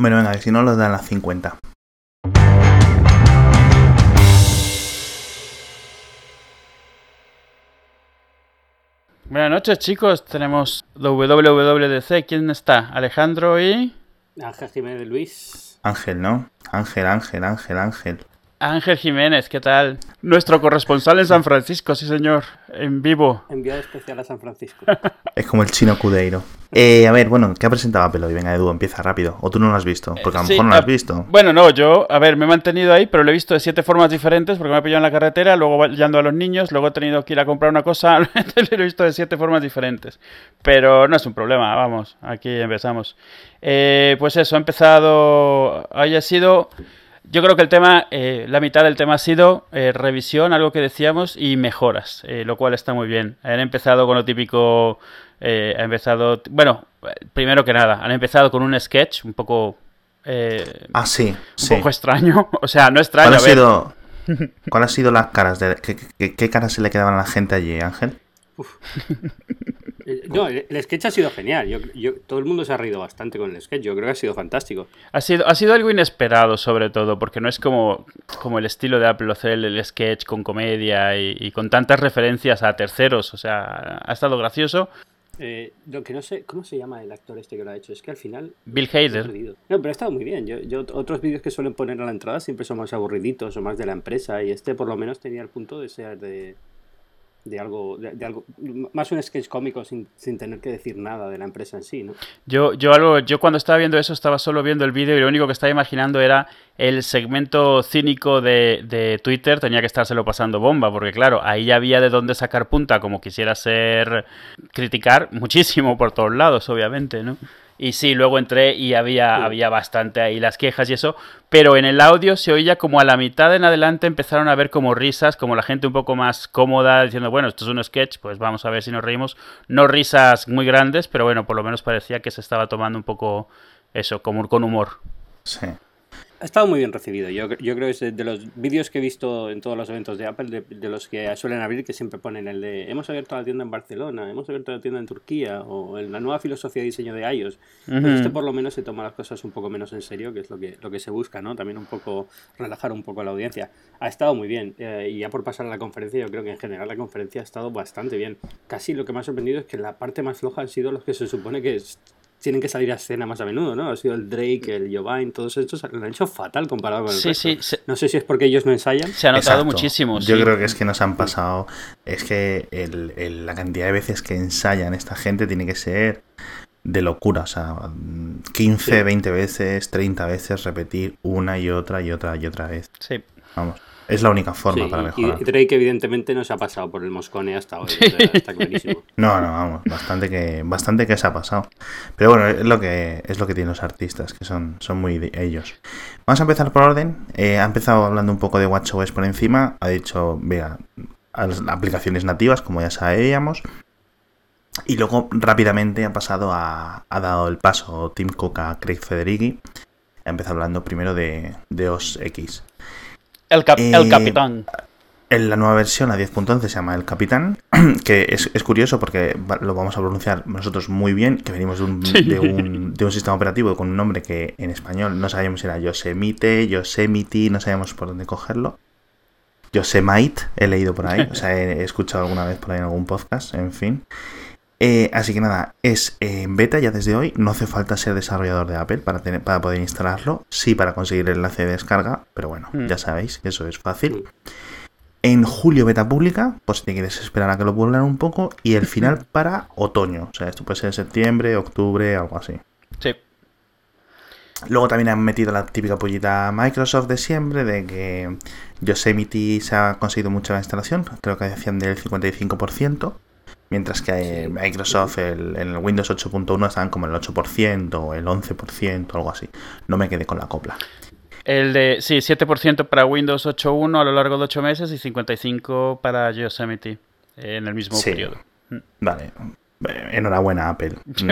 Bueno, venga, si no los dan las 50. Buenas noches, chicos. Tenemos WWDC. ¿Quién está? Alejandro y. Ángel Jiménez Luis. Ángel, ¿no? Ángel, Ángel, Ángel, Ángel. Ángel Jiménez, ¿qué tal? Nuestro corresponsal en San Francisco, sí señor, en vivo. Enviado especial a San Francisco. Es como el chino Cudeiro. Eh, a ver, bueno, ¿qué ha presentado Apple hoy? Venga, Edu, empieza rápido. ¿O tú no lo has visto? Porque a lo Sí, mejor no lo has ah, visto. Bueno, no, yo, a ver, me he mantenido ahí, pero lo he visto de siete formas diferentes porque me he pillado en la carretera, luego yendo a los niños, luego he tenido que ir a comprar una cosa, lo he visto de siete formas diferentes. Pero no es un problema, vamos, aquí empezamos. Eh, pues eso, ha empezado, hoy ha sido, yo creo que el tema, eh, la mitad del tema ha sido eh, revisión, algo que decíamos, y mejoras, eh, lo cual está muy bien. Han empezado con lo típico, eh, ha empezado, bueno, primero que nada, han empezado con un sketch un poco... eh, Ah, sí, un sí. poco extraño. O sea, no extraño. ¿Cuál ha sido, ¿Cuál ha sido las caras? De, ¿qué, qué, qué caras se le quedaban a la gente allí, Ángel? Eh, No, el, sketch ha sido genial. Yo, yo- todo el mundo se ha reído bastante con el sketch. Yo creo que ha sido fantástico. Ha sido, ha sido algo inesperado, sobre todo, porque no es como, como el estilo de Apple el, sketch con comedia y, y con tantas referencias a terceros. O sea, ha estado gracioso. Eh, lo que no sé, ¿cómo se llama el actor este que lo ha hecho? Es que al final. Bill Hader. No, pero ha estado muy bien. Yo, yo otros vídeos que suelen poner a la entrada siempre son más aburriditos o más de la empresa. Y este, por lo menos, tenía el punto de ser de. De algo, de, algo, más un sketch cómico sin, sin tener que decir nada de la empresa en sí, ¿no? Yo, yo, algo, yo cuando estaba viendo eso estaba solo viendo el vídeo y lo único que estaba imaginando era el segmento cínico de, de Twitter. Tenía que estárselo pasando bomba, porque claro, ahí ya había de dónde sacar punta, como quisiera ser criticar muchísimo por todos lados, obviamente, ¿no? Y sí, luego entré y había, Sí. había bastante ahí las quejas y eso, pero en el audio se oía como a la mitad en adelante empezaron a ver como risas, como la gente un poco más cómoda diciendo, bueno, esto es un sketch, pues vamos a ver si nos reímos. No risas muy grandes, pero bueno, por lo menos parecía que se estaba tomando un poco eso, como con humor. Sí. Ha estado muy bien recibido. Yo, yo creo que es de, los vídeos que he visto en todos los eventos de Apple, de, de los que suelen abrir, que siempre ponen el de hemos abierto la tienda en Barcelona, hemos abierto la tienda en Turquía, o en la nueva filosofía de diseño de iOS. Pues Ujú. este por lo menos se toma las cosas un poco menos en serio, que es lo que, lo que se busca, ¿no? También un poco relajar un poco a la audiencia. Ha estado muy bien. eh, y ya por pasar a la conferencia, yo creo que en general la conferencia ha estado bastante bien. Casi lo que me ha sorprendido es que la parte más floja han sido los que se supone que es- tienen que salir a escena más a menudo, ¿no? Ha sido el Drake, el Jovine, todos estos lo han hecho fatal comparado con el Sí, resto. sí, se, No sé si es porque ellos no ensayan. se ha notado Exacto. muchísimo. Yo sí. creo que es que nos han pasado. Es que el- el- la cantidad de veces que ensayan esta gente tiene que ser de locura. O sea, mm, 15, Sí. 20 veces, 30 veces repetir una y otra y otra y otra vez. Sí. Vamos. Es la única forma Sí, para mejorar. y Drake evidentemente no se ha pasado por el moscone hasta hoy. o sea, está clarísimo. No, no, vamos, bastante que, bastante que se ha pasado. Pero bueno, es lo que, es lo que tienen los artistas, que son, son muy de ellos. Vamos a empezar por orden. Eh, ha empezado hablando un poco de WatchOS por encima. Ha dicho, vea, a las aplicaciones nativas, como ya sabíamos. Y luego rápidamente ha pasado a, ha dado el paso Tim Cook a Craig Federighi. Ha empezado hablando primero de, de OS X. El, cap- Eh, el capitán. En la nueva versión, la 10.11, se llama El Capitán, que es, es curioso porque lo vamos a pronunciar nosotros muy bien, que venimos de un, Sí. de un, de un sistema operativo con un nombre que en español no sabíamos si era Yosemite, Yosemite, no sabíamos por dónde cogerlo. Yosemite, he leído por ahí, o sea, he, he escuchado alguna vez por ahí en algún podcast, en fin. Eh, así que nada, es eh, en beta ya desde hoy, no hace falta ser desarrollador de Apple para, tener, para poder instalarlo, sí para conseguir el enlace de descarga, pero bueno, Mm. ya sabéis que eso es fácil. Mm. En julio beta pública, pues si te quieres esperar a que lo pueblen un poco, y el final para otoño, o sea, esto puede ser septiembre, octubre, algo así. Sí. Luego también han metido la típica pollita Microsoft de siempre, de que Yosemite se ha conseguido mucha instalación, creo que decían del 55%, mientras que eh, Microsoft el- en el Windows 8.1 estaban como el 8% o el 11%, algo así. No me quedé con la copla. El de, sí, 7% para Windows 8.1 a lo largo de 8 meses y 55% para Yosemite en el mismo Sí. periodo. Vale, eh, enhorabuena Apple. Sí,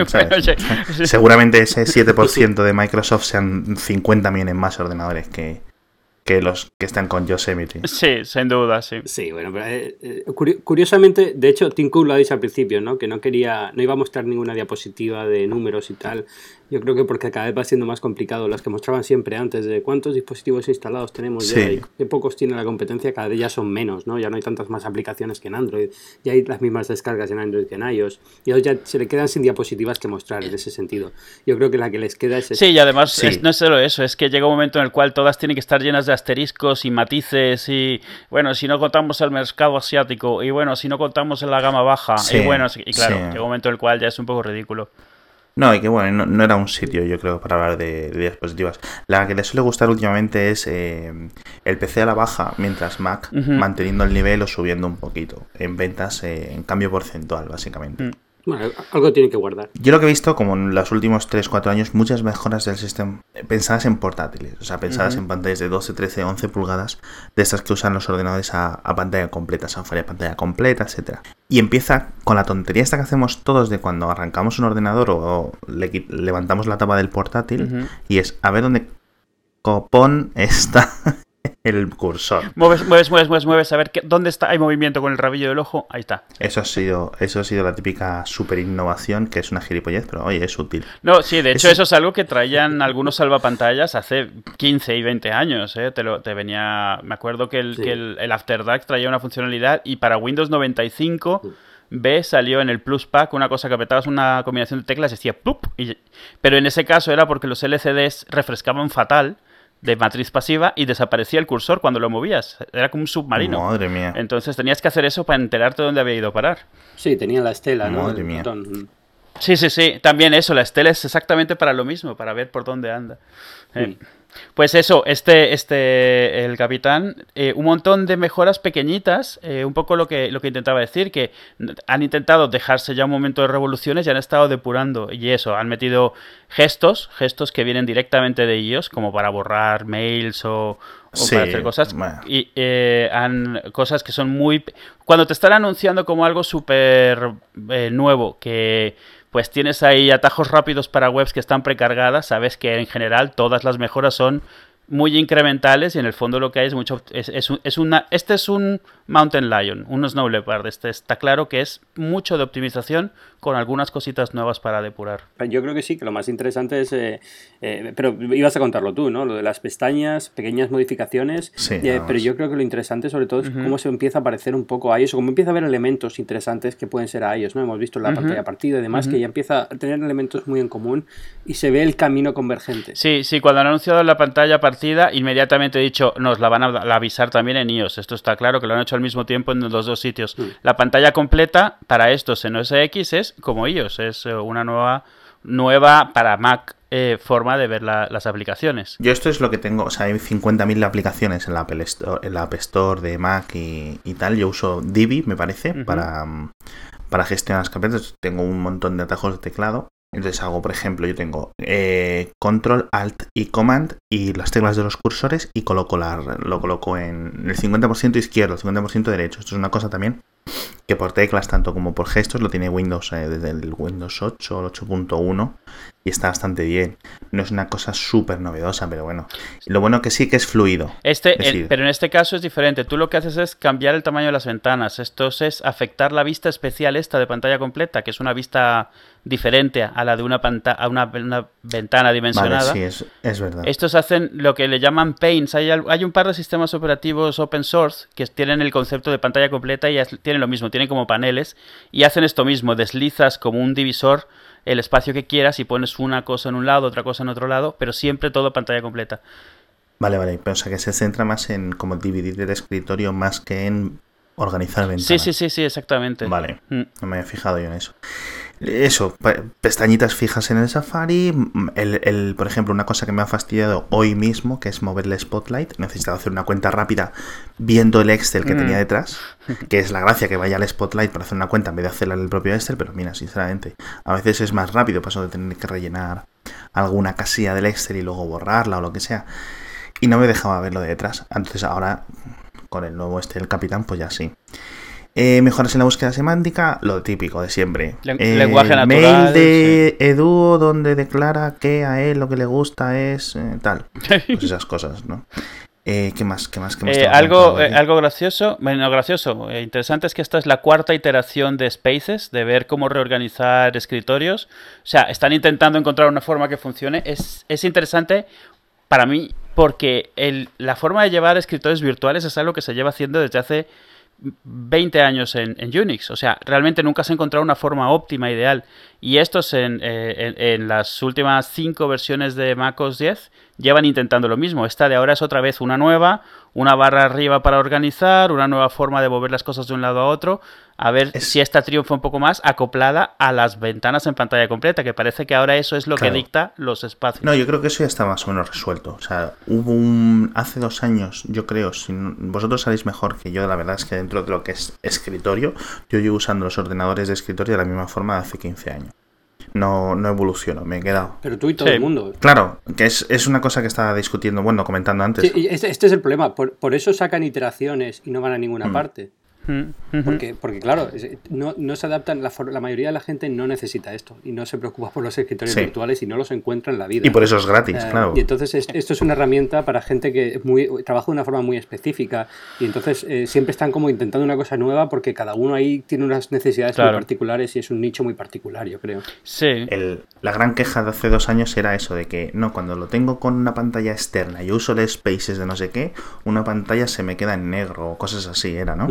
sí. Seguramente ese 7% de Microsoft sean 50 millones más ordenadores que, que los que están con Yosemite. Sí, sin duda, sí. Sí, bueno, pero eh, eh, curi- curiosamente, de hecho, Tim Cook lo ha dicho al principio, ¿no? Que no quería, no iba a mostrar ninguna diapositiva de números y tal. Yo creo que porque cada vez va siendo más complicado. Las que mostraban siempre antes de cuántos dispositivos instalados tenemos Sí. ya y qué pocos tiene la competencia, cada vez ya son menos, ¿no? Ya no hay tantas más aplicaciones que en Android. Ya hay las mismas descargas en Android que en iOS. Y ellos ya se le quedan sin diapositivas que mostrar en ese sentido. Yo creo que la que les queda es... Sí, y además Sí. es- no es solo eso, es que llega un momento en el cual todas tienen que estar llenas de asteriscos y matices y, bueno, si no contamos el mercado asiático y, bueno, si no contamos en la gama baja Sí, y, bueno, y claro, sí. llega un momento en el cual ya es un poco ridículo. No, y que bueno, no, no era un sitio, yo creo, para hablar de, de diapositivas. La que le suele gustar últimamente es eh, el PC a la baja, mientras Mac manteniendo el nivel o subiendo un poquito. En ventas, eh, en cambio porcentual, básicamente. Mm. Bueno, algo tiene que guardar. Yo lo que he visto, como en los últimos 3-4 años, muchas mejoras del sistema pensadas en portátiles, o sea, pensadas en pantallas de 12, 13, 11 pulgadas, de estas que usan los ordenadores a, a pantalla completa, Safari a pantalla completa, etcétera. Y empieza con la tontería esta que hacemos todos de cuando arrancamos un ordenador o, o le qui- levantamos la tapa del portátil y es a ver dónde copón está el cursor. Mueves, mueves, mueves, mueves, mueves, a ver qué- dónde está, hay movimiento con el rabillo del ojo, ahí está. Eso ha sido, eso ha sido la típica super innovación, que es una gilipollez, pero oye, es útil. No, sí, de hecho Eso- eso es algo que traían algunos salvapantallas hace 15 y 20 años, ¿eh? Te, lo, te venía, me acuerdo que el, Sí. que el, el After Dark traía una funcionalidad y para Windows 95 B salió en el Plus Pack una cosa que apretabas una combinación de teclas y decía ¡plup! Y- pero en ese caso era porque los LCDs refrescaban fatal de matriz pasiva y desaparecía el cursor cuando lo movías. Era como un submarino. Madre mía. Entonces tenías que hacer eso para enterarte dónde había ido a parar. Sí, tenía la estela, ¿no? Madre El mía. botón. Sí, sí, sí. También eso, la estela es exactamente para lo mismo, para ver por dónde anda. Eh, Mm. Pues eso, este, este, el capitán, eh, un montón de mejoras pequeñitas, eh, un poco lo que, lo que intentaba decir, que han intentado dejarse ya un momento de revoluciones y han estado depurando. Y eso, han metido gestos, gestos que vienen directamente de ellos, como para borrar mails o, o Sí, para hacer cosas. bueno. Y eh, han cosas que son muy... Cuando te están anunciando como algo súper eh, nuevo, que pues tienes ahí atajos rápidos para webs que están precargadas, sabes que en general todas las mejoras son muy incrementales y en el fondo lo que hay es mucho es, es es una este es un mountain lion un snow leopard este está claro que es mucho de optimización con algunas cositas nuevas para depurar Yo creo que sí, que lo más interesante es. eh, eh, pero ibas a contarlo tú, ¿no? Lo de las pestañas, pequeñas modificaciones. Sí, eh, pero yo creo que lo interesante, sobre todo, es cómo se empieza a parecer un poco a ellos, o cómo empieza a haber elementos interesantes que pueden ser a ellos, ¿no? Hemos visto en la pantalla partida y demás, que ya empieza a tener elementos muy en común y se ve el camino convergente. Sí, sí, cuando han anunciado la pantalla partida, inmediatamente he dicho, nos la van a a avisar también en iOS. Esto está claro que lo han hecho al mismo tiempo en los dos sitios. Mm. La pantalla completa para estos en OS X es como iOS, es eh, una nueva, nueva para Mac eh, forma de ver la- las aplicaciones. Yo esto es lo que tengo, o sea, hay 50.000 aplicaciones en la, Apple Store, en la App Store de Mac y, y tal. Yo uso Divi, me parece, para, mm, para gestionar las carpetas. Tengo un montón de atajos de teclado. Entonces hago, por ejemplo, yo tengo eh, Control, Alt y Command y las teclas de los cursores y coloco la, lo coloco en el 50% izquierdo, el 50% derecho. Esto es una cosa también que por teclas, tanto como por gestos, lo tiene Windows eh, desde el Windows 8 o el 8.1 y está bastante bien. No es una cosa súper novedosa, pero bueno. Lo bueno que sí que es fluido. Este, Es decir- pero en este caso es diferente. Tú lo que haces es cambiar el tamaño de las ventanas. Esto es afectar la vista especial esta de pantalla completa, que es una vista diferente a la de una, a una, una ventana Vale, dimensionada. sí, es, es verdad. Estos hacen lo que le llaman paints. Hay, hay un par de sistemas operativos open source que tienen el concepto de pantalla completa y tienen lo mismo, tienen como paneles y hacen esto mismo. Deslizas como un divisor el espacio que quieras y pones una cosa en un lado, otra cosa en otro lado, pero siempre todo pantalla completa. Vale, vale. Pero, o sea, que se centra más en como dividir el escritorio más que en organizar ventanas. Sí, sí, sí, sí, exactamente. Vale. Mm. No me había fijado yo en eso. Eso, pe- pestañitas fijas en el Safari. mm, El, el- por ejemplo, una cosa que me ha fastidiado hoy mismo, que es moverle Spotlight. Necesitaba hacer una cuenta rápida viendo el Excel que Mm. tenía detrás. Que es la gracia que vaya al Spotlight para hacer una cuenta en vez de hacerla en el propio Excel. Pero mira, sinceramente, a veces es más rápido. Paso de tener que rellenar alguna casilla del Excel y luego borrarla o lo que sea. Y no me dejaba verlo de detrás. Entonces ahora, con el nuevo este, el Capitán, pues ya sí. Eh, mejoras en la búsqueda semántica, lo típico de siempre. Len- Eh, lenguaje natural, Mail de Edu donde declara que a él lo que le gusta es eh, tal. Pues esas cosas, ¿no? Eh, ¿Qué más? ¿Qué más? ¿Qué más eh, algo, eh, algo gracioso, bueno, gracioso, interesante es que esta es la cuarta iteración de Spaces, de ver cómo reorganizar escritorios. O sea, están intentando encontrar una forma que funcione. Es, es interesante para mí porque el, la forma de llevar escritorios virtuales es algo que se lleva haciendo desde hace 20 años en, Unix. O sea, realmente nunca se ha encontrado una forma óptima, ideal. Y estos en, eh, en las últimas cinco versiones de macOS 10 llevan intentando lo mismo. Esta de ahora es otra vez una nueva, una barra arriba para organizar, una nueva forma de mover las cosas de un lado a otro. A ver Es- si esta triunfa un poco más acoplada a las ventanas en pantalla completa, que parece que ahora eso es lo Claro. que dicta los espacios. No, yo creo que eso ya está más o menos resuelto. O sea, hubo un. Hace dos años, yo creo, si no- vosotros sabéis mejor que yo, la verdad es que dentro de lo que es escritorio, yo llevo usando los ordenadores de escritorio de la misma forma de hace 15 años. No, no evoluciono, me he quedado. Pero tú y todo Sí. el mundo. Claro, que es, es una cosa que estaba discutiendo, bueno, comentando antes. Sí, y este, este es el problema. Por, por eso sacan iteraciones y no van a ninguna Mm. parte. Porque, porque claro, no, no se adaptan, la, mayoría de la gente no necesita esto y no se preocupa por los escritorios Sí. virtuales y no los encuentra en la vida. Y por eso es gratis, Eh, claro. Y entonces es- esto es una herramienta para gente que es muy, trabaja de una forma muy específica y entonces eh, siempre están como intentando una cosa nueva porque cada uno ahí tiene unas necesidades Claro. muy particulares y es un nicho muy particular, yo creo. Sí. El- la gran queja de hace dos años era eso, de que no, cuando lo tengo con una pantalla externa y uso el Spaces de no sé qué, una pantalla se me queda en negro o cosas así, era, ¿no?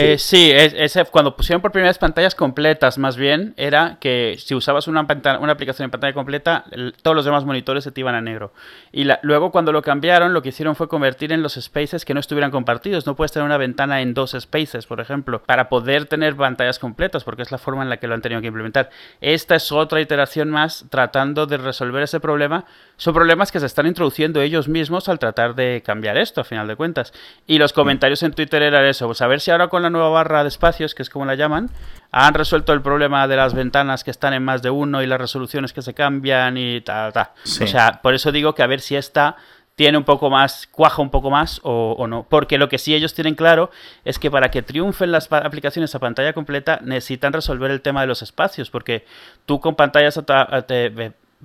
Eh, sí, es- ese- cuando pusieron por primera vez pantallas completas, más bien, era que si usabas una, aplicación en pantalla completa, el- todos los demás monitores se te iban a negro. Y la- luego cuando lo cambiaron, lo que hicieron fue convertir en los spaces que no estuvieran compartidos. No puedes tener una ventana en dos spaces, por ejemplo, para poder tener pantallas completas, porque es la forma en la que lo han tenido que implementar. Esta es otra iteración más tratando de resolver ese problema. Son problemas que se están introduciendo ellos mismos al tratar de cambiar esto, a final de cuentas. Y los comentarios en Twitter eran eso, pues a ver si ahora con la nueva barra de espacios, que es como la llaman, han resuelto el problema de las ventanas que están en más de uno y las resoluciones que se cambian y tal, tal. Sí. O sea, por eso digo que a ver si esta tiene un poco más, cuaja un poco más o, o no. Porque lo que sí ellos tienen claro es que para que triunfen las aplicaciones a pantalla completa necesitan resolver el tema de los espacios. Porque tú con pantallas a a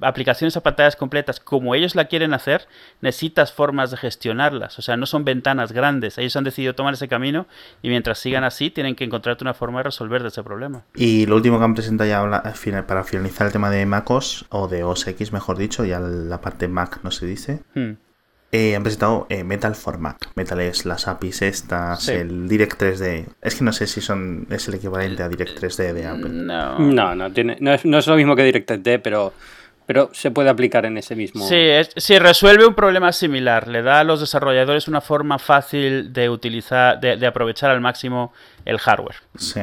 aplicaciones a pantallas completas como ellos la quieren hacer, necesitas formas de gestionarlas. O sea, no son ventanas grandes. Ellos han decidido tomar ese camino y mientras sigan así tienen que encontrarte una forma de resolver de ese problema. Y lo último que han presentado ya habla- al final- para finalizar el tema de MacOS, o de OS X mejor dicho, ya la parte Mac no se dice, Hmm. eh, han presentado eh, Metal for Mac. Metal es las APIs estas, Sí. el Direct 3D. Es que no sé si son es el equivalente a Direct 3D de Apple. No. No, no, tiene, no, es, no es lo mismo que DirectD, pero, pero se puede aplicar en ese mismo. Sí, es- sí, resuelve un problema similar. Le da a los desarrolladores una forma fácil de utilizar, de, de aprovechar al máximo el hardware. Sí.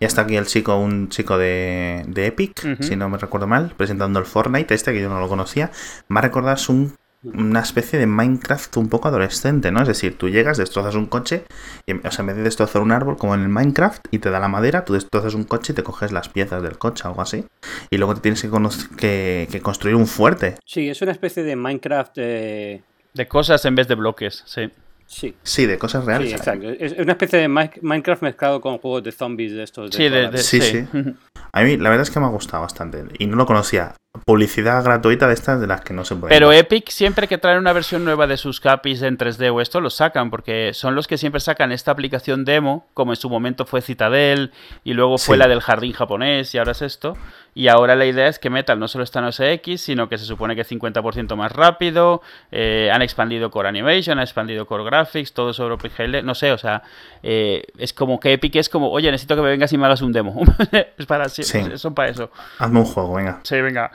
Y hasta aquí el chico, un chico de, de Epic, si no me recuerdo mal, presentando el Fortnite, este que yo no lo conocía. Me ha recordado es un- una especie de Minecraft un poco adolescente, ¿no? Es decir, tú llegas, destrozas un coche, y, o sea, en vez de destrozar un árbol como en el Minecraft y te da la madera, tú destrozas un coche y te coges las piezas del coche, algo así. Y luego te tienes que, cono- que- que construir un fuerte. Sí, es una especie de Minecraft. eh, De cosas en vez de bloques, sí. sí. Sí, de cosas reales. Sí, exacto. Es una especie de Mi- Minecraft mezclado con juegos de zombies de estos. De Sí, de, de- vida. Sí, sí. A mí la verdad es que me ha gustado bastante y no lo conocía. Publicidad gratuita de estas de las que no se puede. Pero Epic siempre que traen una versión nueva de sus capis en 3D o esto, los sacan, porque son los que siempre sacan esta aplicación demo, como en su momento fue Citadel, y luego fue Sí. la del jardín japonés, y ahora es esto. Y ahora la idea es que Metal no solo está en OS X, sino que se supone que es 50% más rápido, eh, han expandido Core Animation, han expandido Core Graphics, todo sobre OpenGL, no sé, o sea, eh, es como que Epic es como, oye, necesito que me vengas y me hagas un demo. es para, Sí. son para eso. Hazme un juego, venga. Sí, venga.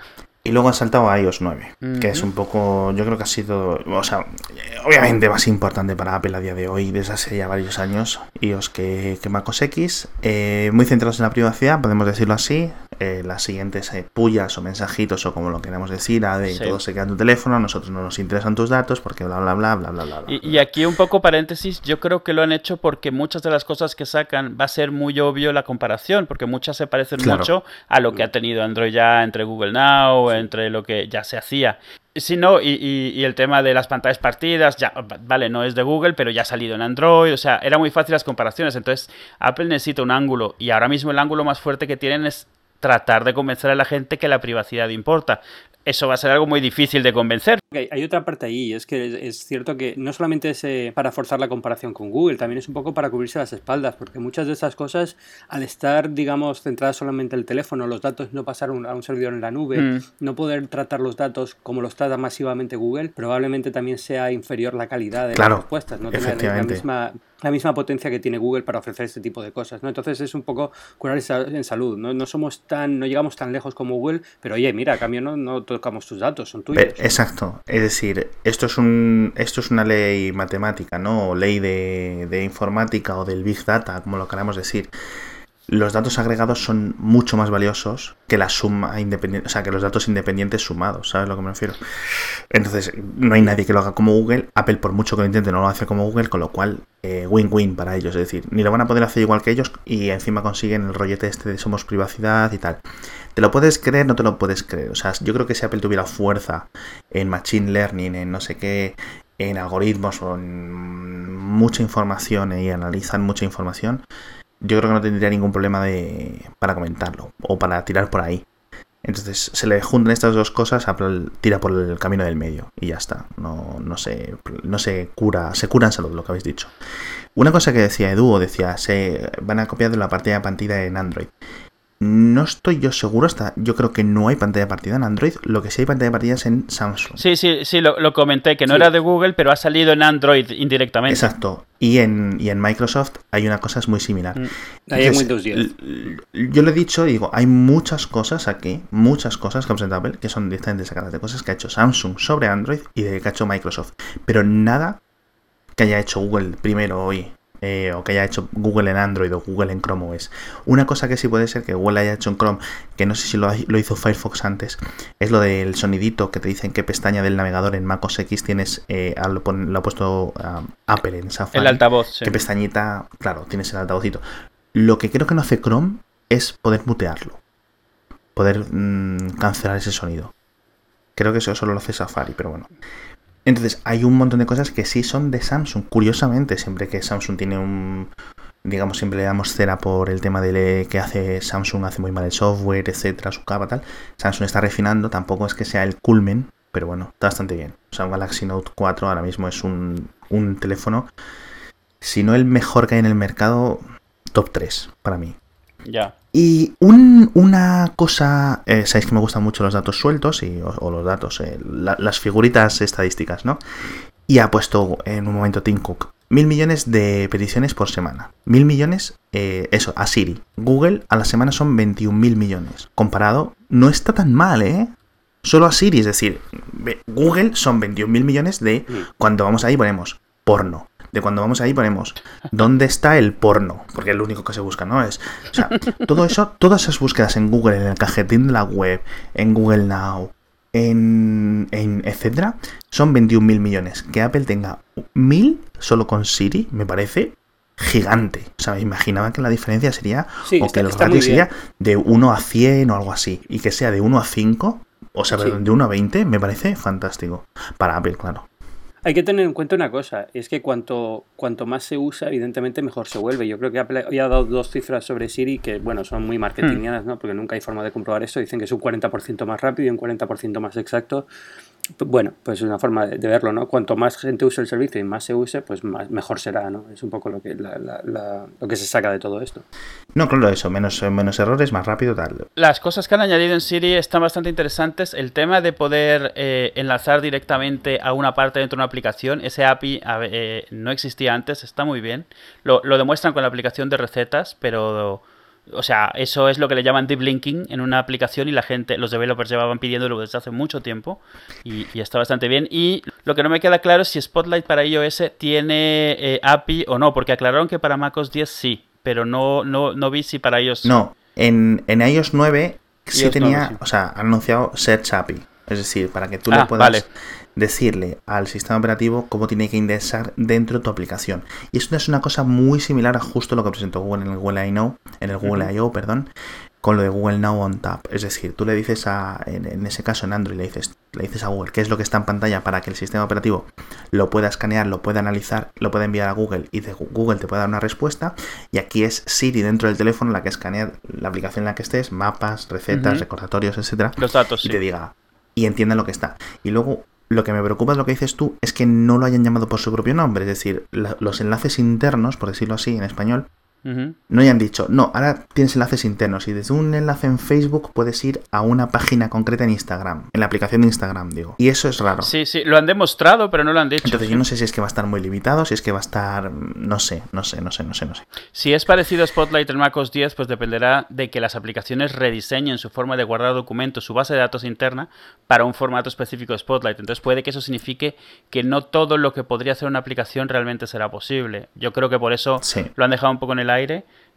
Y luego ha saltado a iOS 9, que es un poco, yo creo que ha sido, o sea, obviamente más importante para Apple a día de hoy, desde hace ya varios años, iOS que, que macOS X, eh, muy centrados en la privacidad, podemos decirlo así, eh, las siguientes eh, pullas o mensajitos o como lo queramos decir, ah, de Sí. todo se queda en tu teléfono, a nosotros no nos interesan tus datos porque bla bla bla bla bla bla. bla. Y, y aquí un poco paréntesis, yo creo que lo han hecho porque muchas de las cosas que sacan va a ser muy obvio la comparación, porque muchas se parecen Claro. mucho a lo que ha tenido Android ya entre Google Now, entre lo que ya se hacía. Sí, no, y, y- el tema de las pantallas partidas, ya, va- vale, no es de Google, pero ya ha salido en Android, o sea, era muy fácil las comparaciones. Entonces, Apple necesita un ángulo, y ahora mismo el ángulo más fuerte que tienen es tratar de convencer a la gente que la privacidad importa. Eso va a ser algo muy difícil de convencer. Okay, hay otra parte ahí, es que es, cierto que no solamente es eh, para forzar la comparación con Google, también es un poco para cubrirse las espaldas, porque muchas de estas cosas, al estar, digamos, centradas solamente en el teléfono, los datos no pasar a un servidor en la nube, mm. no poder tratar los datos como los trata masivamente Google, probablemente también sea inferior la calidad de las respuestas, no tener la misma la misma potencia que tiene Google para ofrecer este tipo de cosas, ¿no? Entonces es un poco curar en salud, ¿no? No somos tan, no llegamos tan lejos como Google, pero oye, mira, a cambio no, no tocamos tus datos, son tuyos. Exacto, es decir, esto es un, esto es una ley matemática, ¿no? O ley de, de informática o del Big Data, como lo queramos decir los datos agregados son mucho más valiosos que la suma independiente, o sea, que los datos independientes sumados, ¿sabes a lo que me refiero? Entonces, no hay nadie que lo haga como Google, Apple por mucho que lo intente no lo hace como Google, con lo cual eh, win-win para ellos, es decir, ni lo van a poder hacer igual que ellos y encima consiguen el rollete este de somos privacidad y tal. ¿Te lo puedes creer? No te lo puedes creer. O sea, yo creo que si Apple tuviera fuerza en Machine Learning, en no sé qué, en algoritmos o en mucha información y analizan mucha información, yo creo que no tendría ningún problema de, para comentarlo o para tirar por ahí. Entonces se le juntan estas dos cosas, tira por el camino del medio y ya está. No, no, se, no se cura, se cura en salud, lo que habéis dicho. Una cosa que decía Edu, decía, se van a copiar de la partida de partida en Android. No estoy yo seguro, hasta yo creo que no hay pantalla de partida en Android, lo que sí hay pantalla de partida es en Samsung. Sí, sí, sí, lo, comenté, que no era de Google, pero ha salido en Android indirectamente. Exacto, y en, y en Microsoft hay una cosa muy similar. Mm. en Windows 10. Yo le he dicho, digo, hay muchas cosas aquí, muchas cosas que presenta Apple, que son directamente sacadas de cosas que ha hecho Samsung sobre Android y de que ha hecho Microsoft, pero nada que haya hecho Google primero hoy eh, o que haya hecho Google en Android o Google en Chrome OS. Una cosa que sí puede ser que Google haya hecho en Chrome, que no sé si lo, hizo Firefox antes, es lo del sonidito que te dicen qué pestaña del navegador en Mac OS X tienes, eh, lo, ha puesto um, Apple en Safari. El altavoz. Qué pestañita, claro, tienes el altavocito. Lo que creo que no hace Chrome es poder mutearlo, poder mm, cancelar ese sonido. Creo que eso solo lo hace Safari, pero bueno. Entonces, hay un montón de cosas que sí son de Samsung. Curiosamente, siempre que Samsung tiene un. Digamos, siempre le damos cera por el tema de que hace Samsung, hace muy mal el software, etcétera, su capa, tal. Samsung está refinando, tampoco es que sea el culmen, pero bueno, está bastante bien. O sea, un Galaxy Note 4 ahora mismo es un, un teléfono, si no el mejor que hay en el mercado, top 3 para mí. Ya. Y una cosa, eh, sabéis que me gustan mucho los datos sueltos y, o, los datos, eh, las figuritas estadísticas, ¿no? Y ha puesto en un momento Tim Cook mil millones de peticiones por semana. Mil millones, eh, eso, a Siri. Google a la semana son 21 mil millones. Comparado, no está tan mal, ¿eh? Solo a Siri, es decir, Google son 21 mil millones de cuando vamos ahí ponemos porno de cuando vamos ahí ponemos ¿dónde está el porno? Porque es lo único que se busca, ¿no? Es, o sea, todo eso, todas esas búsquedas en Google, en el cajetín de la web, en Google Now, en, en etcétera, son 21 mil millones. Que Apple tenga mil solo con Siri, me parece gigante. O sea, me imaginaba que la diferencia sería, o que el ratio sería de 1 a 100 o algo así, y que sea de 1 a 5, o sea, de 1 a 20, me parece fantástico. Para Apple, claro. Hay que tener en cuenta una cosa, es que cuanto, cuanto más se usa, evidentemente mejor se vuelve. Yo creo que Apple ha dado dos cifras sobre Siri que, bueno, son muy marketingianas, ¿no? Porque nunca hay forma de comprobar eso. Dicen que es un 40% más rápido y un 40% más exacto. Bueno, pues es una forma de, verlo, ¿no? Cuanto más gente use el servicio y más se use, pues mejor será, ¿no? Es un poco lo que, lo que se saca de todo esto. No, claro, eso, menos, menos errores, más rápido, tal. Las cosas que han añadido en Siri están bastante interesantes. El tema de poder eh, enlazar directamente a una parte dentro de una aplicación, ese API eh, no existía antes, está muy bien. Lo, lo demuestran con la aplicación de recetas, pero o sea, eso es lo que le llaman deep linking en una aplicación y la gente, los developers llevaban pidiéndolo desde hace mucho tiempo y, está bastante bien. Y lo que no me queda claro es si Spotlight para iOS tiene eh, API o no, porque aclararon que para macOS 10 sí, pero no, no, no vi si para iOS. No, en, en iOS 9 sí tenía, o sea, han anunciado Search API. Es decir, para que tú le ah, puedas decirle al sistema operativo cómo tiene que indexar dentro de tu aplicación. Y esto es una cosa muy similar a justo lo que presentó Google en el Google I.O., en el Google I.O., perdón, con lo de Google Now on Tap. Es decir, tú le dices a, en, ese caso en Android, le dices, le dices a Google qué es lo que está en pantalla para que el sistema operativo lo pueda escanear, lo pueda analizar, lo pueda enviar a Google y de Google te pueda dar una respuesta. Y aquí es Siri dentro del teléfono la que escanea la aplicación en la que estés, mapas, recetas, recordatorios, etcétera. Los datos. Y te diga, y entiendan lo que está. Y luego lo que me preocupa es lo que dices tú, es que no lo hayan llamado por su propio nombre, es decir, los enlaces internos, por decirlo así en español, Ujú. no hayan dicho, no, ahora tienes enlaces internos y desde un enlace en Facebook puedes ir a una página concreta en Instagram, en la aplicación de Instagram, digo. Y eso es raro. Sí, sí, lo han demostrado, pero no lo han dicho. Entonces yo no sé si es que va a estar muy limitado, si es que va a estar, no sé, no sé, no sé, no sé, no sé. Si es parecido a Spotlight en macOS 10, pues dependerá de que las aplicaciones rediseñen su forma de guardar documentos, su base de datos interna, para un formato específico de Spotlight. Entonces puede que eso signifique que no todo lo que podría hacer una aplicación realmente será posible. Yo creo que por eso Sí. lo han dejado un poco en el aire.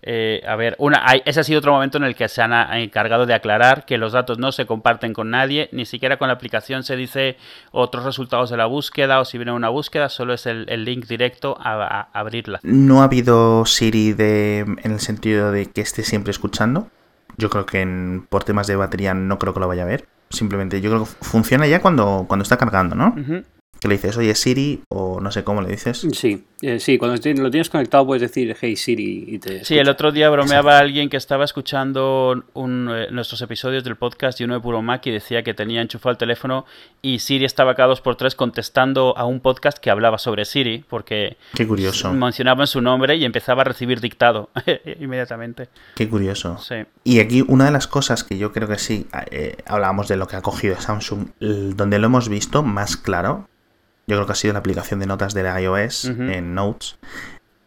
Eh, a ver, una, hay- ese ha sido otro momento en el que se han a- encargado de aclarar que los datos no se comparten con nadie, ni siquiera con la aplicación se dice otros resultados de la búsqueda o si viene una búsqueda, solo es el, el link directo a, a abrirla. No ha habido Siri de, en el sentido de que esté siempre escuchando. Yo creo que en- por temas de batería no creo que lo vaya a ver. Simplemente yo creo que funciona ya cuando, cuando está cargando, ¿no? Que le dices, oye Siri, o no sé cómo le dices. Sí, eh, sí, cuando lo tienes conectado puedes decir Hey Siri y te. Sí, el otro día bromeaba alguien que estaba escuchando un, eh, nuestros episodios del podcast y uno de Puro Mac y decía que tenía enchufado el teléfono y Siri estaba cada dos por tres contestando a un podcast que hablaba sobre Siri porque Qué curioso, mencionaban su nombre y empezaba a recibir dictado inmediatamente. qué curioso. Sí. Y aquí una de las cosas que yo creo que sí, eh, hablábamos de lo que ha cogido Samsung, donde lo hemos visto más claro, yo creo que ha sido la aplicación de notas de la iOS en Notes.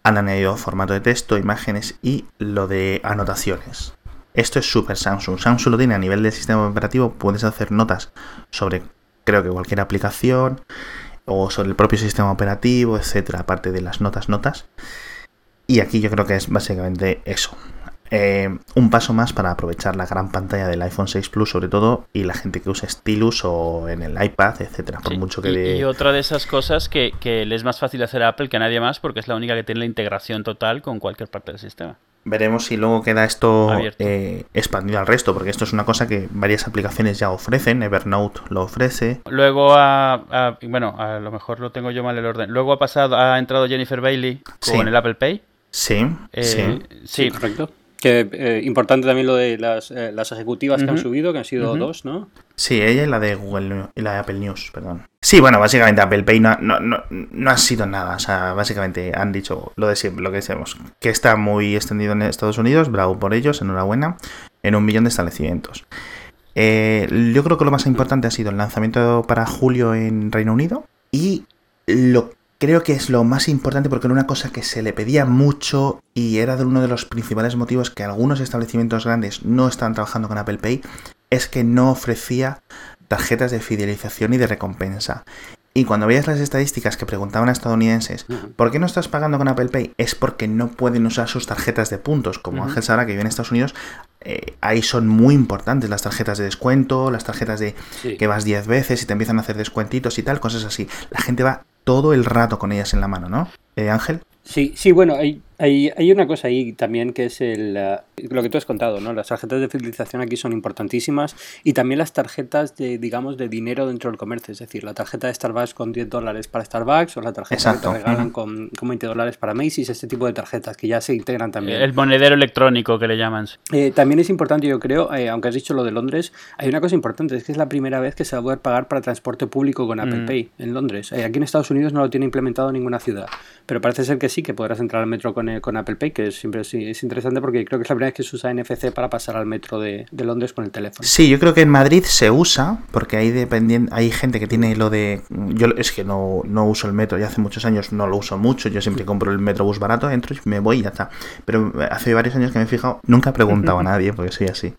Han añadido formato de texto, imágenes y lo de anotaciones. Esto es súper Samsung. Samsung lo tiene a nivel del sistema operativo, puedes hacer notas sobre creo que cualquier aplicación o sobre el propio sistema operativo, etcétera, aparte de las notas notas. Y aquí yo creo que es básicamente eso. Eh, un paso más para aprovechar la gran pantalla del iPhone 6 Plus, sobre todo, y la gente que usa Stylus o en el iPad, etcétera. Por Sí. mucho que y, de- y otra de esas cosas que, que le es más fácil hacer a Apple que a nadie más porque es la única que tiene la integración total con cualquier parte del sistema. Veremos si luego queda esto eh, expandido al resto, porque esto es una cosa que varias aplicaciones ya ofrecen. Evernote lo ofrece. Luego ha, ha- bueno, a lo mejor lo tengo yo mal el orden. Luego ha pasado, ha entrado Jennifer Bailey con Sí. el Apple Pay. Sí, Eh, sí. sí, correcto. Que eh, importante también lo de las, eh, las ejecutivas que han subido, que han sido dos, ¿no? Sí, ella y la de Google y la de Apple News, perdón. Sí, bueno, básicamente Apple Pay no, no, no, no ha sido nada. O sea, básicamente han dicho lo de siempre, lo que decimos, que está muy extendido en Estados Unidos, bravo por ellos, enhorabuena, en un millón de establecimientos. Eh, yo creo que lo más importante ha sido el lanzamiento para julio en Reino Unido y lo creo que es lo más importante porque era una cosa que se le pedía mucho y era de uno de los principales motivos que algunos establecimientos grandes no están trabajando con Apple Pay es que no ofrecía tarjetas de fidelización y de recompensa. Y cuando veías las estadísticas que preguntaban a estadounidenses. ¿por qué no estás pagando con Apple Pay? Es porque no pueden usar sus tarjetas de puntos. Como Ujú. Ángel Sara, que vive en Estados Unidos, eh, ahí son muy importantes las tarjetas de descuento, las tarjetas de Sí. que vas 10 veces y te empiezan a hacer descuentitos y tal, cosas así. La gente va todo el rato con ellas en la mano, ¿no? Eh, Ángel. Sí, sí, bueno, hay, hay, hay una cosa ahí también que es el, eh, lo que tú has contado, ¿no? Las tarjetas de fidelización aquí son importantísimas y también las tarjetas de, digamos, de dinero dentro del comercio, es decir, la tarjeta de Starbucks con 10 dólares para Starbucks o la tarjeta Exacto. que te regalan con, con 20 dólares para Macy's, este tipo de tarjetas que ya se integran también. el monedero electrónico que le llaman. Eh, también es importante, yo creo, eh, aunque has dicho lo de Londres, hay una cosa importante, es que es la primera vez que se va a poder pagar para transporte público con Apple Mm. Pay en Londres. Eh, aquí en Estados Unidos no lo tiene implementado ninguna ciudad, pero parece ser que sí, que podrás entrar al metro con, eh, con Apple Pay, que es, siempre sí, es interesante porque creo que es la primera vez que se usa NFC para pasar al metro de, de Londres con el teléfono. Sí, yo creo que en Madrid se usa, porque hay dependiente, hay gente que tiene lo de. Yo es que no, no uso el metro, ya hace muchos años no lo uso mucho. Yo siempre compro el metrobús barato, entro y me voy y ya está. Pero hace varios años que me he fijado, nunca he preguntado a nadie, porque soy así.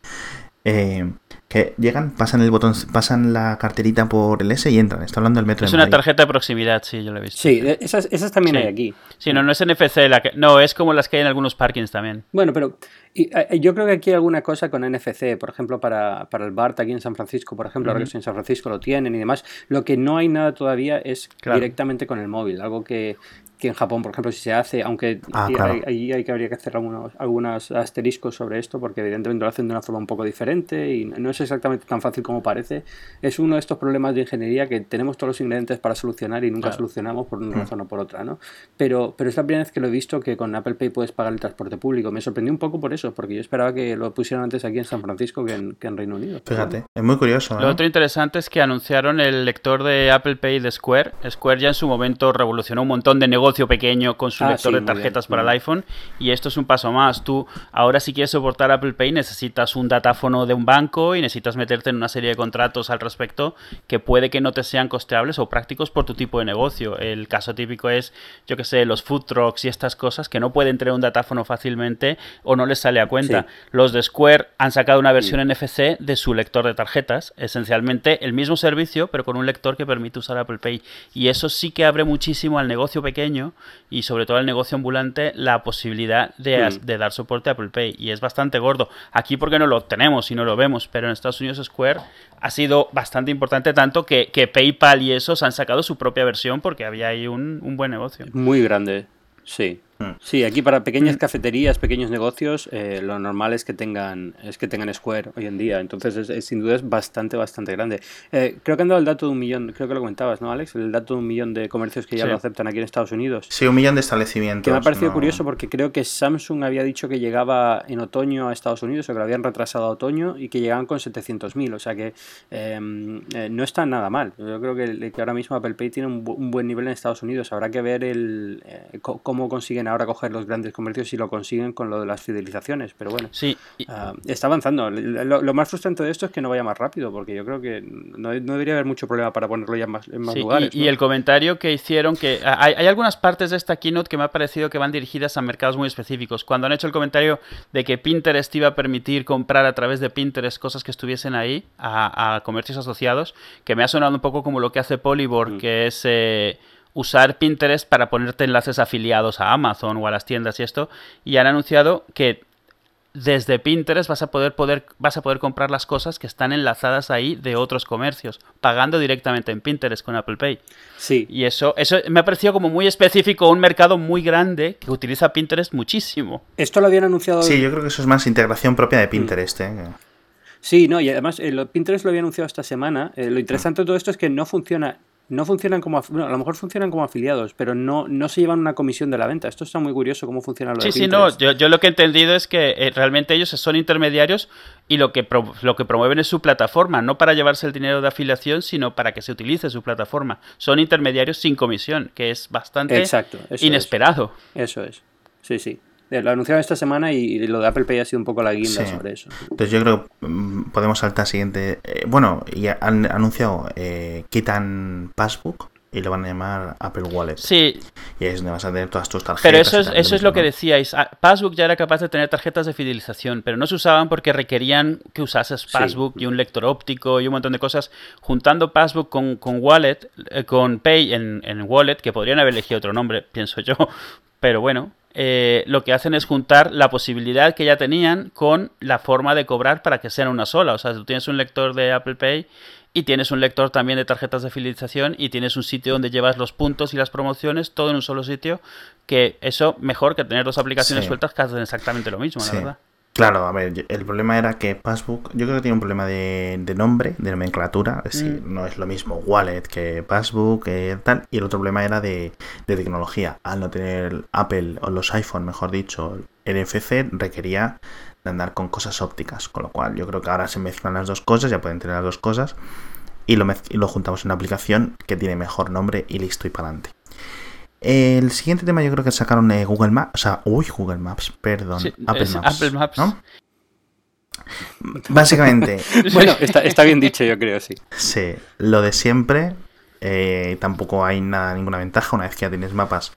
Eh, que llegan, pasan el botón, pasan la carterita por el S y entran. Está hablando del metro Es de una Madrid. tarjeta de proximidad, sí, yo lo he visto. Sí, esas, esas también Sí. hay aquí. Sí, no, no es NFC, la que, no, es como las que hay en algunos parkings también. Bueno, pero y, yo creo que aquí hay alguna cosa con NFC, por ejemplo, para, para el BART aquí en San Francisco, por ejemplo, ahora que en San Francisco lo tienen y demás. Lo que no hay nada todavía es Claro. directamente con el móvil, algo que, que en Japón, por ejemplo, si se hace, aunque Ah, ahí claro. hay, hay que habría que hacer algunos, algunos asteriscos sobre esto, porque evidentemente lo hacen de una forma un poco diferente y no es exactamente tan fácil como parece. Es uno de estos problemas de ingeniería que tenemos todos los ingredientes para solucionar y nunca Claro. solucionamos por Mm. una razón o por otra, ¿no? Pero, pero es la primera vez que lo he visto que con Apple Pay puedes pagar el transporte público. Me sorprendió un poco por eso, porque yo esperaba que lo pusieran antes aquí en San Francisco que en, que en Reino Unido. Fíjate, es muy curioso. Lo ¿eh? otro interesante es que anunciaron el lector de Apple Pay de Square. Square ya en su momento revolucionó un montón de negocio pequeño con su Ah, lector sí, de tarjetas bien, para el iPhone. Y esto es un paso más. Tú ahora si quieres soportar Apple Pay necesitas un datáfono de un banco y necesitas meterte en una serie de contratos al respecto que puede que no te sean costeables o prácticos por tu tipo de negocio. El caso típico es, yo que sé, los food trucks y estas cosas que no pueden tener un datáfono fácilmente o no les sale a cuenta. Sí. Los de Square han sacado una versión NFC de su lector de tarjetas, esencialmente el mismo servicio, pero con un lector que permite usar Apple Pay. Y eso sí que abre muchísimo al negocio pequeño y sobre todo al negocio ambulante la posibilidad de, as- Mm. de dar soporte a Apple Pay. Y es bastante gordo. Aquí porque no lo tenemos y no lo vemos, pero en Estados Unidos Square ha sido bastante importante tanto que, que PayPal y esos han sacado su propia versión porque había ahí un, un buen negocio. Muy grande, sí. Mm. Sí, aquí para pequeñas cafeterías, pequeños negocios, eh, lo normal es que tengan es que tengan Square hoy en día. Entonces, es, es- sin duda es bastante, bastante grande. Eh, creo que han dado el dato de un millón, creo que lo comentabas, ¿no, Alex? El dato de un millón de comercios que ya Sí. lo aceptan aquí en Estados Unidos. Sí, un millón de establecimientos. Que me ha parecido no- curioso porque creo que Samsung había dicho que llegaba en otoño a Estados Unidos o que lo habían retrasado a otoño y que llegaban con 700.000. O sea que eh, eh, no está nada mal. Yo creo que, que ahora mismo Apple Pay tiene un, un buen nivel en Estados Unidos. Habrá que ver el, eh, cómo consiguen ahora coger los grandes comercios si lo consiguen con lo de las fidelizaciones. Pero bueno. Sí, y- ah, está avanzando. Lo, lo más frustrante de esto es que no vaya más rápido, porque yo creo que no, no debería haber mucho problema para ponerlo ya en más, en más Sí, lugares. y, y el comentario que hicieron, que hay, hay algunas partes de esta keynote que me ha parecido que van dirigidas a mercados muy específicos. Cuando han hecho el comentario de que Pinterest iba a permitir comprar a través de Pinterest cosas que estuviesen ahí a, a comercios asociados, que me ha sonado un poco como lo que hace Polybor, Mm. que es eh, usar Pinterest para ponerte enlaces afiliados a Amazon o a las tiendas y esto, y han anunciado que desde Pinterest vas a poder, poder vas a poder comprar las cosas que están enlazadas ahí de otros comercios, pagando directamente en Pinterest con Apple Pay. Sí, Y eso, eso me ha parecido como muy específico, un mercado muy grande que utiliza Pinterest muchísimo. esto lo habían anunciado Sí, yo creo que eso es más integración propia de Pinterest. ¿eh? Sí, no, y además eh, lo- Pinterest lo había anunciado esta semana. Eh, lo interesante de todo esto es que no funciona, no funcionan como, bueno, a lo mejor funcionan como afiliados, pero no, no se llevan una comisión de la venta. Esto está muy curioso cómo funciona lo Sí, de sí, no, yo, yo lo que he entendido es que eh, realmente ellos son intermediarios y lo que, pro- lo que promueven es su plataforma, no para llevarse el dinero de afiliación, sino para que se utilice su plataforma. Son intermediarios sin comisión, que es bastante Exacto, eso es. inesperado. Eso es. Sí, sí. Eh, Lo anunciaron esta semana y, lo de Apple Pay ha sido un poco la guinda Sí. sobre eso. Entonces yo creo que mm, podemos saltar al siguiente. eh, bueno, y han anunciado, eh, quitan Passbook y lo van a llamar Apple Wallet. Sí, Y ahí es donde vas a tener todas tus tarjetas. Pero eso es, eso es lo que decíais. Ah, Passbook ya era capaz de tener tarjetas de fidelización, pero no se usaban porque requerían que usases Passbook y un lector óptico y un montón de cosas. Juntando Passbook con, con Wallet, eh, con Pay en, en Wallet, que podrían haber elegido otro nombre, pienso yo. Pero bueno, eh, lo que hacen es juntar la posibilidad que ya tenían con la forma de cobrar para que sean una sola. O sea, tú tienes un lector de Apple Pay y tienes un lector también de tarjetas de fidelización y tienes un sitio donde llevas los puntos y las promociones, todo en un solo sitio, que eso mejor que tener dos aplicaciones Sí. sueltas que hacen exactamente lo mismo, Sí. la verdad. Claro, a ver, el problema era que Passbook, yo creo que tiene un problema de, de nombre, de nomenclatura, es decir, Mm. no es lo mismo Wallet que Passbook, tal, y el otro problema era de, de tecnología. Al no tener Apple o los iPhone, mejor dicho, el NFC requería de andar con cosas ópticas, con lo cual yo creo que ahora se mezclan las dos cosas, ya pueden tener las dos cosas, y lo, y lo juntamos en una aplicación que tiene mejor nombre y listo y para adelante. El siguiente tema yo creo que sacaron eh, Google Maps, o sea, uy, Google Maps, perdón, Sí, Apple Maps. Apple Maps. ¿no? Básicamente, Bueno, está, está bien dicho, yo creo, sí. sí, lo de siempre, eh, tampoco hay nada, ninguna ventaja una vez que ya tienes mapas,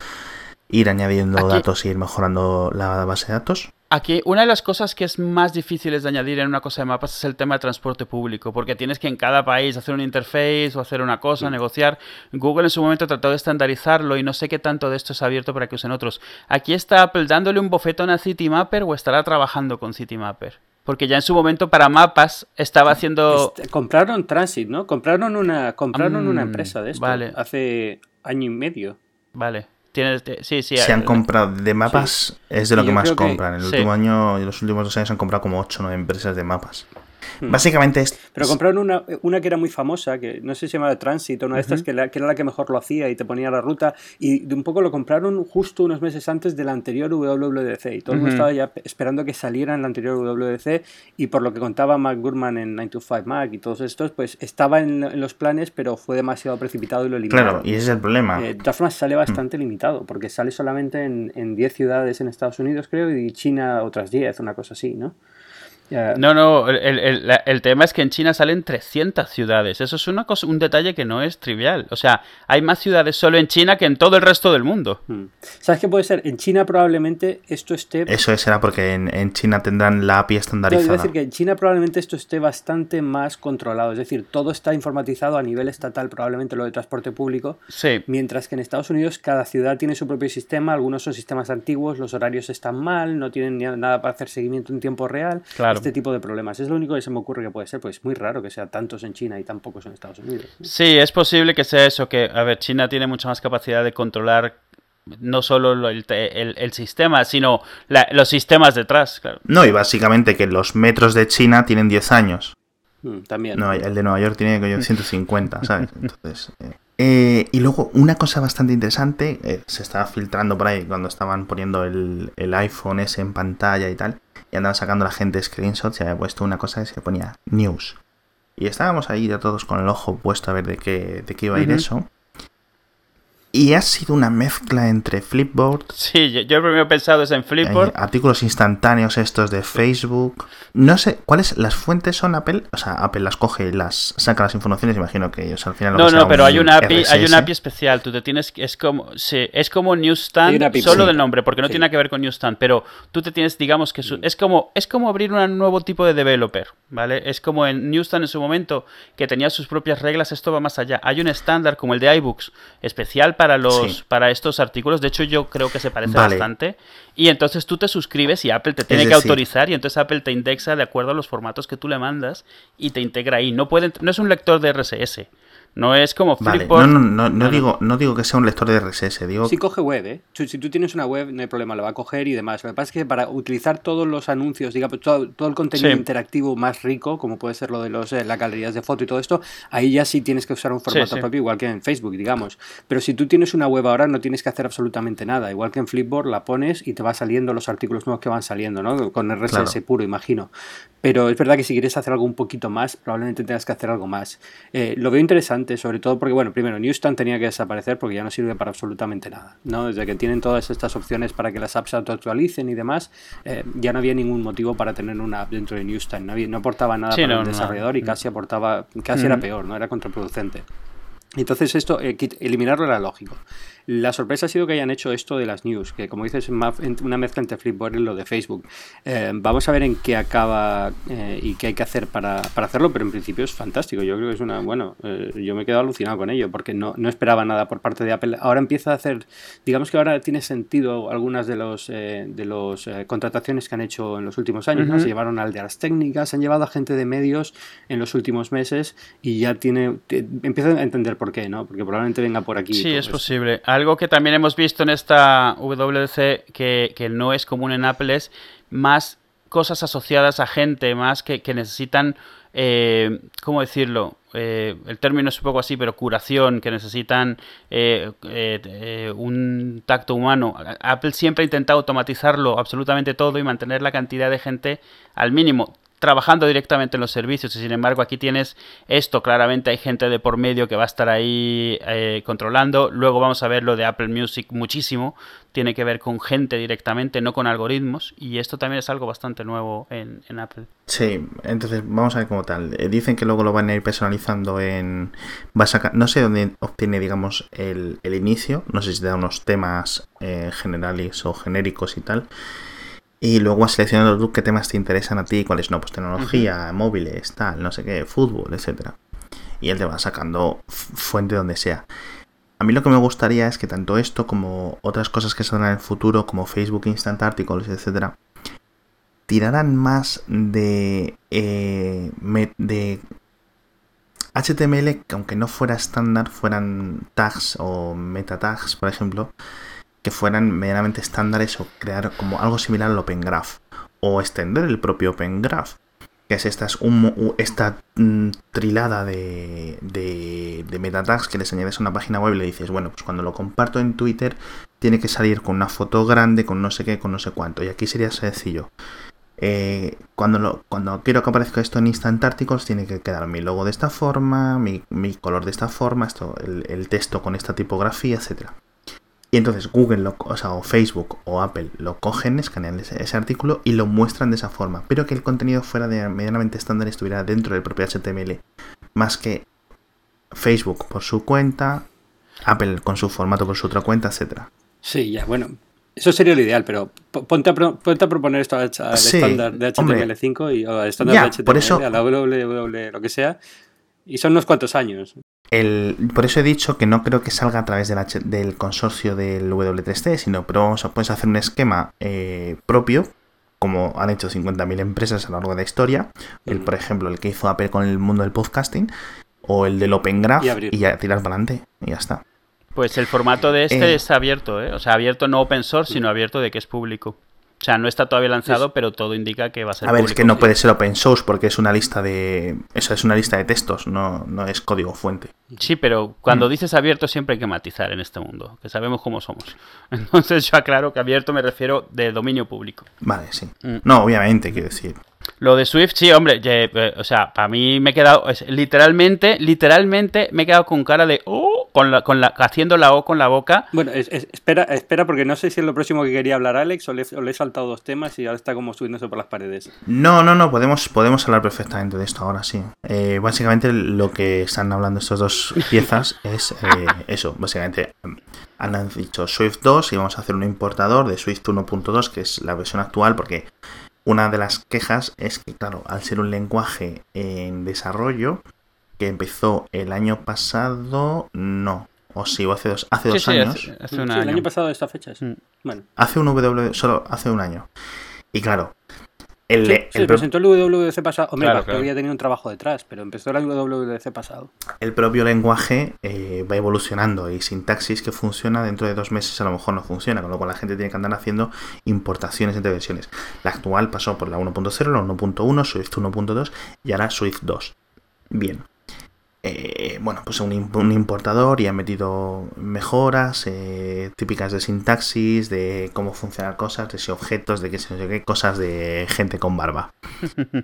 ir añadiendo Aquí- datos y ir mejorando la base de datos. Aquí, una de las cosas que es más difíciles de añadir en una cosa de mapas es el tema de transporte público, porque tienes que en cada país hacer un interface o hacer una cosa, negociar. Google en su momento trató de estandarizarlo y no sé qué tanto de esto es abierto para que usen otros. Aquí está Apple dándole un bofetón a Citymapper o estará trabajando con Citymapper. Porque ya en su momento para mapas estaba haciendo... Este, compraron Transit, ¿no? Compraron una, compraron Mm, una empresa de esto vale. hace año y medio. Vale. Tienes, sí, sí. Se han eh, comprado de mapas, es de lo que más que- compran. En el sí. último año, en los últimos dos años han comprado como 8 o 9 empresas de mapas. Hmm. Básicamente es. Pero compraron una, una que era muy famosa, que no sé si se llamaba Transit, una de estas que, la- que era la que mejor lo hacía y te ponía la ruta, y de un poco lo compraron justo unos meses antes de la anterior WWDC, y todo el mundo Ujú. estaba ya pe- esperando que saliera en la anterior WWDC, y por lo que contaba Mark Gurman en 9to5 Mac y todos estos, pues estaba en, en los planes, pero fue demasiado precipitado y lo eliminaron. Claro, y ese es el problema. Eh, de todas formas, sale Hmm. bastante limitado, porque sale solamente en, en 10 ciudades en Estados Unidos, creo, y China otras 10, una cosa así, ¿no? No, no, el, el- el- la- el tema es que en China salen 300 ciudades. Eso es una cosa, un detalle que no es trivial. O sea, hay más ciudades solo en China que en todo el resto del mundo. Hmm. ¿Sabes qué puede ser? En China probablemente esto esté... Eso será porque en, en China tendrán la API No, estandarizada. decir que en China probablemente esto esté bastante más controlado, es decir, todo está informatizado a nivel estatal, probablemente lo de transporte público, Sí. mientras que en Estados Unidos cada ciudad tiene su propio sistema, algunos son sistemas antiguos, los horarios están mal, no tienen nada para hacer seguimiento en tiempo real, Claro. Este tipo de problemas. Es lo único que se me ocurre que puede ser, pues es muy raro que sea tantos en China y tan pocos en Estados Unidos. ¿no? Sí, es posible que sea eso, que, a ver, China tiene mucha más capacidad de controlar no solo lo- el, el- el sistema, sino la- los sistemas detrás, claro. No, y básicamente que los metros de China tienen 10 años. Mm, también. No, el de Nueva York tiene coño, 150, ¿sabes? Entonces. eh. Eh, y luego, una cosa bastante interesante, eh, se estaba filtrando por ahí cuando estaban poniendo el, el iPhone ese en pantalla y tal, y andaba sacando la gente screenshots y había puesto una cosa que se ponía news. Y estábamos ahí ya todos con el ojo puesto a ver de qué, de qué iba a ir eso. Y ha sido una mezcla entre Flipboard, Sí, yo, yo primero he pensado es en eh, Flipboard. artículos instantáneos estos de Facebook. No sé, ¿cuáles las fuentes son Apple? O sea, Apple las coge y las saca las informaciones, imagino que ellos al final lo No, no, pero un hay una API, hay una API especial. Tú te tienes que- es como sí, es como Newsstand API, solo sí. del nombre, porque no Sí. tiene nada que ver con Newsstand, pero tú te tienes, digamos que su- es como es como abrir un nuevo tipo de developer, ¿vale? Es como en Newsstand en su momento que tenía sus propias reglas, esto va más allá. Hay un estándar como el de iBooks especial para los Sí. para estos artículos, de hecho yo creo que se parece Vale. bastante y entonces tú te suscribes y Apple te tiene que decir- autorizar y entonces Apple te indexa de acuerdo a los formatos que tú le mandas y te integra ahí. No puede, no es un lector de RSS. No es como Flipboard. no, no, no, no No, no. digo, no digo que sea un lector de RSS, digo Sí coge web, ¿eh? Si si tú tienes una web, no hay problema, la va a coger y demás. Lo que pasa es que para utilizar todos los anuncios, digamos, todo, todo el contenido Sí. interactivo más rico, como puede ser lo de los, eh, las galerías de foto y todo esto, ahí ya sí tienes que usar un formato sí. propio, igual que en Facebook, digamos. Pero si tú tienes una web ahora, no tienes que hacer absolutamente nada. Igual que en Flipboard, la pones y te va saliendo los artículos nuevos que van saliendo, ¿no? Con RSS Claro. puro, imagino. Pero es verdad que si quieres hacer algo un poquito más, probablemente tengas que hacer algo más. Eh, lo veo interesante, sobre todo porque, bueno, primero, Newsstand tenía que desaparecer porque ya no sirve para absolutamente nada. ¿no? Desde que tienen todas estas opciones para que las apps se autoactualicen y demás, eh, ya no había ningún motivo para tener una app dentro de Newsstand. No, había- no aportaba nada Sí, para no, el no. desarrollador y casi aportaba, casi era Mm. peor, no era contraproducente. Entonces esto, eh, eliminarlo era lógico. La sorpresa ha sido que hayan hecho esto de las news, que como dices, en- una mezcla entre Flipboard y lo de Facebook. Eh, vamos a ver en qué acaba eh, y qué hay que hacer para, para hacerlo, pero en principio es fantástico. Yo creo que es una, bueno, eh, yo me he quedado alucinado con ello, porque no, no esperaba nada por parte de Apple. Ahora empieza a hacer, digamos que ahora tiene sentido algunas de los eh, de los contrataciones que han hecho en los últimos años. Se llevaron al de las técnicas, han llevado a gente de medios en los últimos meses y ya tiene, te- empiezan a entender por qué, ¿no? Porque probablemente venga por aquí. Sí, es posible. Algo que también hemos visto en esta WDC que, que no es común en Apple es más cosas asociadas a gente, más que, que necesitan, eh, ¿cómo decirlo? Eh, el término es un poco así, pero curación, que necesitan eh, eh, un tacto humano. Apple siempre ha intentado automatizarlo absolutamente todo y mantener la cantidad de gente al mínimo trabajando directamente en los servicios y sin embargo aquí tienes esto, claramente hay gente de por medio que va a estar ahí eh, controlando, luego vamos a ver lo de Apple Music muchísimo, tiene que ver con gente directamente, no con algoritmos y esto también es algo bastante nuevo en, en Apple. Sí, entonces vamos a ver cómo tal. Eh, dicen que luego lo van a ir personalizando en... Va a. No sé dónde obtiene, digamos, el, el inicio. No sé si da unos temas eh, generales o genéricos y tal. Y luego vas seleccionando tú qué temas te interesan a ti, cuáles no. Pues tecnología, móviles, tal, no sé qué, fútbol, etcétera. Y él te va sacando fuente donde sea. A mí lo que me gustaría es que tanto esto como otras cosas que saldrán en el futuro, como Facebook Instant Articles, etcétera, tiraran más de, eh, de HTML que aunque no fuera estándar, fueran tags o meta tags, por ejemplo, que fueran medianamente estándares o crear como algo similar al Open Graph o extender el propio Open Graph que es esta, esta mm, trilada de, de, metatags que les añades a una página web y le dices, bueno, pues cuando lo comparto en Twitter tiene que salir con una foto grande, con no sé qué, con no sé cuánto. Y aquí sería sencillo. Eh, cuando, lo, quiero que aparezca esto en Instant Articles, tiene que quedar mi logo de esta forma, mi, color de esta forma, esto, el, el texto con esta tipografía, etcétera. Y entonces Google, lo, o, sea, o Facebook o Apple lo cogen, escanean ese, artículo y lo muestran de esa forma. Pero que el contenido fuera de medianamente estándar estuviera dentro del propio HTML. Más que Facebook por su cuenta, Apple con su formato por su otra cuenta, etcétera. Sí, ya, bueno. Eso sería lo ideal, pero ponte a, proponer esto al, estándar de HTML5 y al estándar de HTML, a la www, lo que sea, y son unos cuantos años. El, por eso he dicho que no creo que salga a través del consorcio del W3C, sino pero puedes hacer un esquema eh, propio, como han hecho 50.000 empresas a lo largo de la historia. El, por ejemplo, el que hizo Apple con el mundo del podcasting, o el del Open Graph, y, ya tirar para adelante, y ya está. Pues el formato de este eh. es abierto, ¿eh? o sea, abierto no open source, sino abierto de que es público. O sea, no está todavía lanzado, pero todo indica que va a ser. A ver, es que no puede ser open source porque es una lista de. Eso es una lista de textos, no, no es código fuente. Sí, pero cuando mm. dices abierto siempre hay que matizar en este mundo, que sabemos cómo somos. Entonces yo aclaro que abierto me refiero de dominio público. Vale, sí. Mm. No, obviamente, quiero decir. Lo de Swift, sí, hombre, eh, o sea, para mí me he quedado, literalmente, literalmente me he quedado con cara de, oh, con la, con la, haciendo la O con la boca. Bueno, espera, espera, porque no sé si es lo próximo que quería hablar Alex o le, he saltado dos temas y ahora está como subiéndose por las paredes. No, no, no, podemos, podemos hablar perfectamente de esto ahora, sí. Eh, básicamente lo que están hablando estas dos piezas es eh, eso, básicamente han dicho Swift 2 y vamos a hacer un importador de Swift 1.2, que es la versión actual, porque una de las quejas es que, claro, al ser un lenguaje en desarrollo, que empezó el año pasado, no. O sí, o hace dos, hace dos años. Hace, El año pasado de esta fecha, sí. Mm. Bueno. Hace un W, solo hace un año. Y claro, el, sí, presentó el WWDC pasado. Hombre, claro, había tenido un trabajo detrás, pero empezó el WWDC pasado. El propio lenguaje eh, va evolucionando y sintaxis que funciona dentro de dos meses a lo mejor no funciona, con lo cual la gente tiene que andar haciendo importaciones entre versiones. La actual pasó por la 1.0, la 1.1, Swift 1.2 y ahora Swift 2. Bien. Eh, bueno, pues un, importador y ha metido mejoras eh, típicas de sintaxis, de cómo funcionan cosas, de si objetos, de qué sé qué, cosas de gente con barba.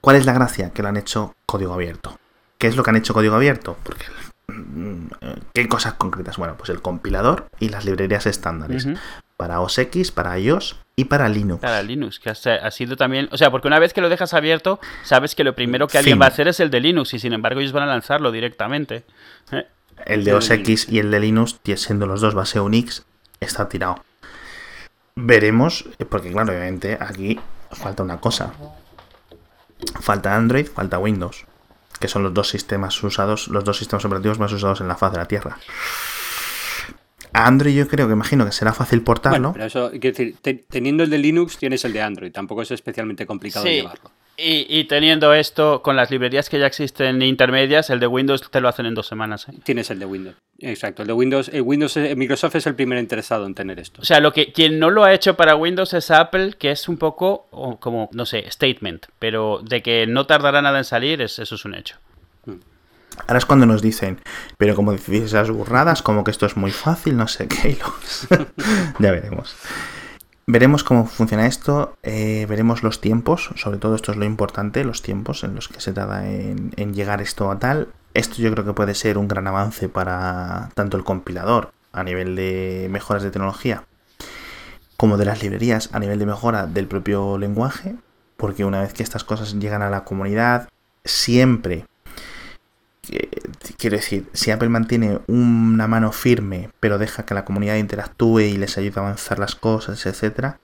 ¿Cuál es la gracia? Que lo han hecho código abierto. ¿Qué es lo que han hecho código abierto? Porque mm, ¿Qué cosas concretas? Bueno, pues el compilador y las librerías estándares para OS X, para iOS y para Linux. Para Linux, que ha sido también, o sea, porque una vez que lo dejas abierto, sabes que lo primero que alguien va a hacer es el de Linux y sin embargo ellos van a lanzarlo directamente. ¿eh? El de OS X y el de Linux, siendo los dos base Unix, está tirado. Veremos, porque claro, obviamente aquí falta una cosa. Falta Android, falta Windows, que son los dos sistemas usados, los dos sistemas operativos más usados en la faz de la Tierra. A Android yo creo que imagino que será fácil portarlo. pero eso, quiero decir, teniendo el de Linux tienes el de Android, tampoco es especialmente complicado llevarlo. Y, teniendo esto con las librerías que ya existen intermedias, el de Windows te lo hacen en dos semanas. ¿eh? Tienes el de Windows. Exacto, el de Windows, el Windows, eh, Microsoft es el primero interesado en tener esto. O sea, lo que quien no lo ha hecho para Windows es Apple, que es un poco como, no sé, statement, pero de que no tardará nada en salir, eso es un hecho. Ahora es cuando nos dicen, pero como decís esas burradas, como que esto es muy fácil, no sé qué. ya veremos. Veremos cómo funciona esto, eh, veremos los tiempos, sobre todo esto es lo importante, los tiempos en los que se tarda en, llegar esto a tal. Esto yo creo que puede ser un gran avance para tanto el compilador a nivel de mejoras de tecnología, como de las librerías a nivel de mejora del propio lenguaje, porque una vez que estas cosas llegan a la comunidad, siempre quiero decir, si Apple mantiene una mano firme, pero deja que la comunidad interactúe y les ayude a avanzar las cosas, etcétera,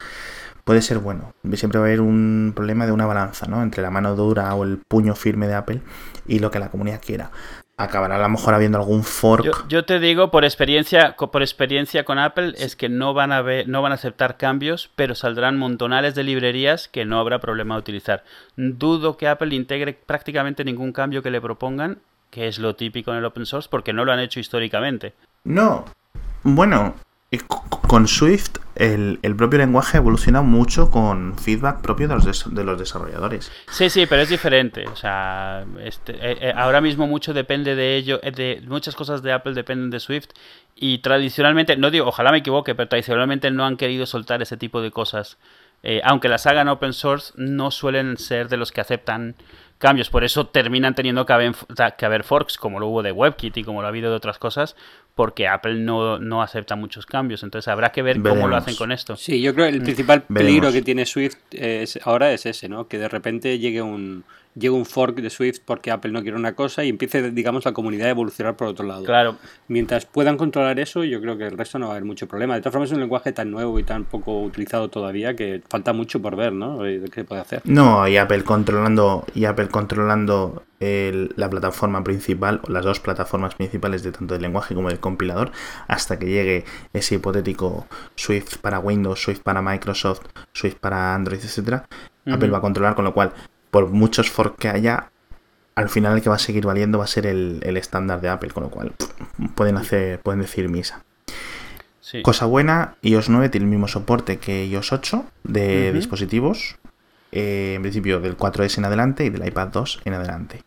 puede ser bueno. Siempre va a haber un problema de una balanza, ¿no? Entre la mano dura o el puño firme de Apple y lo que la comunidad quiera. Acabará a lo mejor habiendo algún fork. Yo, te digo por experiencia, por experiencia con Apple, es que no van a ver, no van a aceptar cambios, pero saldrán montonales de librerías que no habrá problema de utilizar. Dudo que Apple integre prácticamente ningún cambio que le propongan que es lo típico en el open source, porque no lo han hecho históricamente. No. Bueno, con Swift el, propio lenguaje evoluciona mucho con feedback propio de los, de los desarrolladores. Sí, sí, pero es diferente. O sea, este, eh, eh, ahora mismo mucho depende de ello, eh, de muchas cosas de Apple dependen de Swift y tradicionalmente, no digo, ojalá me equivoque, pero tradicionalmente no han querido soltar ese tipo de cosas. aunque las hagan open source, no suelen ser de los que aceptan cambios. Por eso terminan teniendo que haber, que haber forks, como lo hubo de WebKit y como lo ha habido de otras cosas, porque Apple no, no acepta muchos cambios. Entonces habrá que ver cómo lo hacen con esto. Sí, yo creo que el principal peligro que tiene Swift es, ahora es ese, ¿no? Que de repente llegue un, llegue un fork de Swift porque Apple no quiere una cosa y empiece, digamos, la comunidad a evolucionar por otro lado. Claro. Mientras puedan controlar eso, yo creo que el resto no va a haber mucho problema. De todas formas, es un lenguaje tan nuevo y tan poco utilizado todavía que falta mucho por ver, ¿no? De qué se puede hacer. No, y Apple controlando, y Apple controlando la plataforma principal, o las dos plataformas principales de tanto el lenguaje como del compilador, hasta que llegue ese hipotético Swift para Windows, Swift para Microsoft, Swift para Android, etcétera. Apple va a controlar, con lo cual por muchos forks que haya, al final el que va a seguir valiendo va a ser el, estándar de Apple, con lo cual pueden hacer, pueden decir misa. Cosa buena, iOS 9 tiene el mismo soporte que iOS 8 de dispositivos, eh, en principio del 4S en adelante y del iPad 2 en adelante.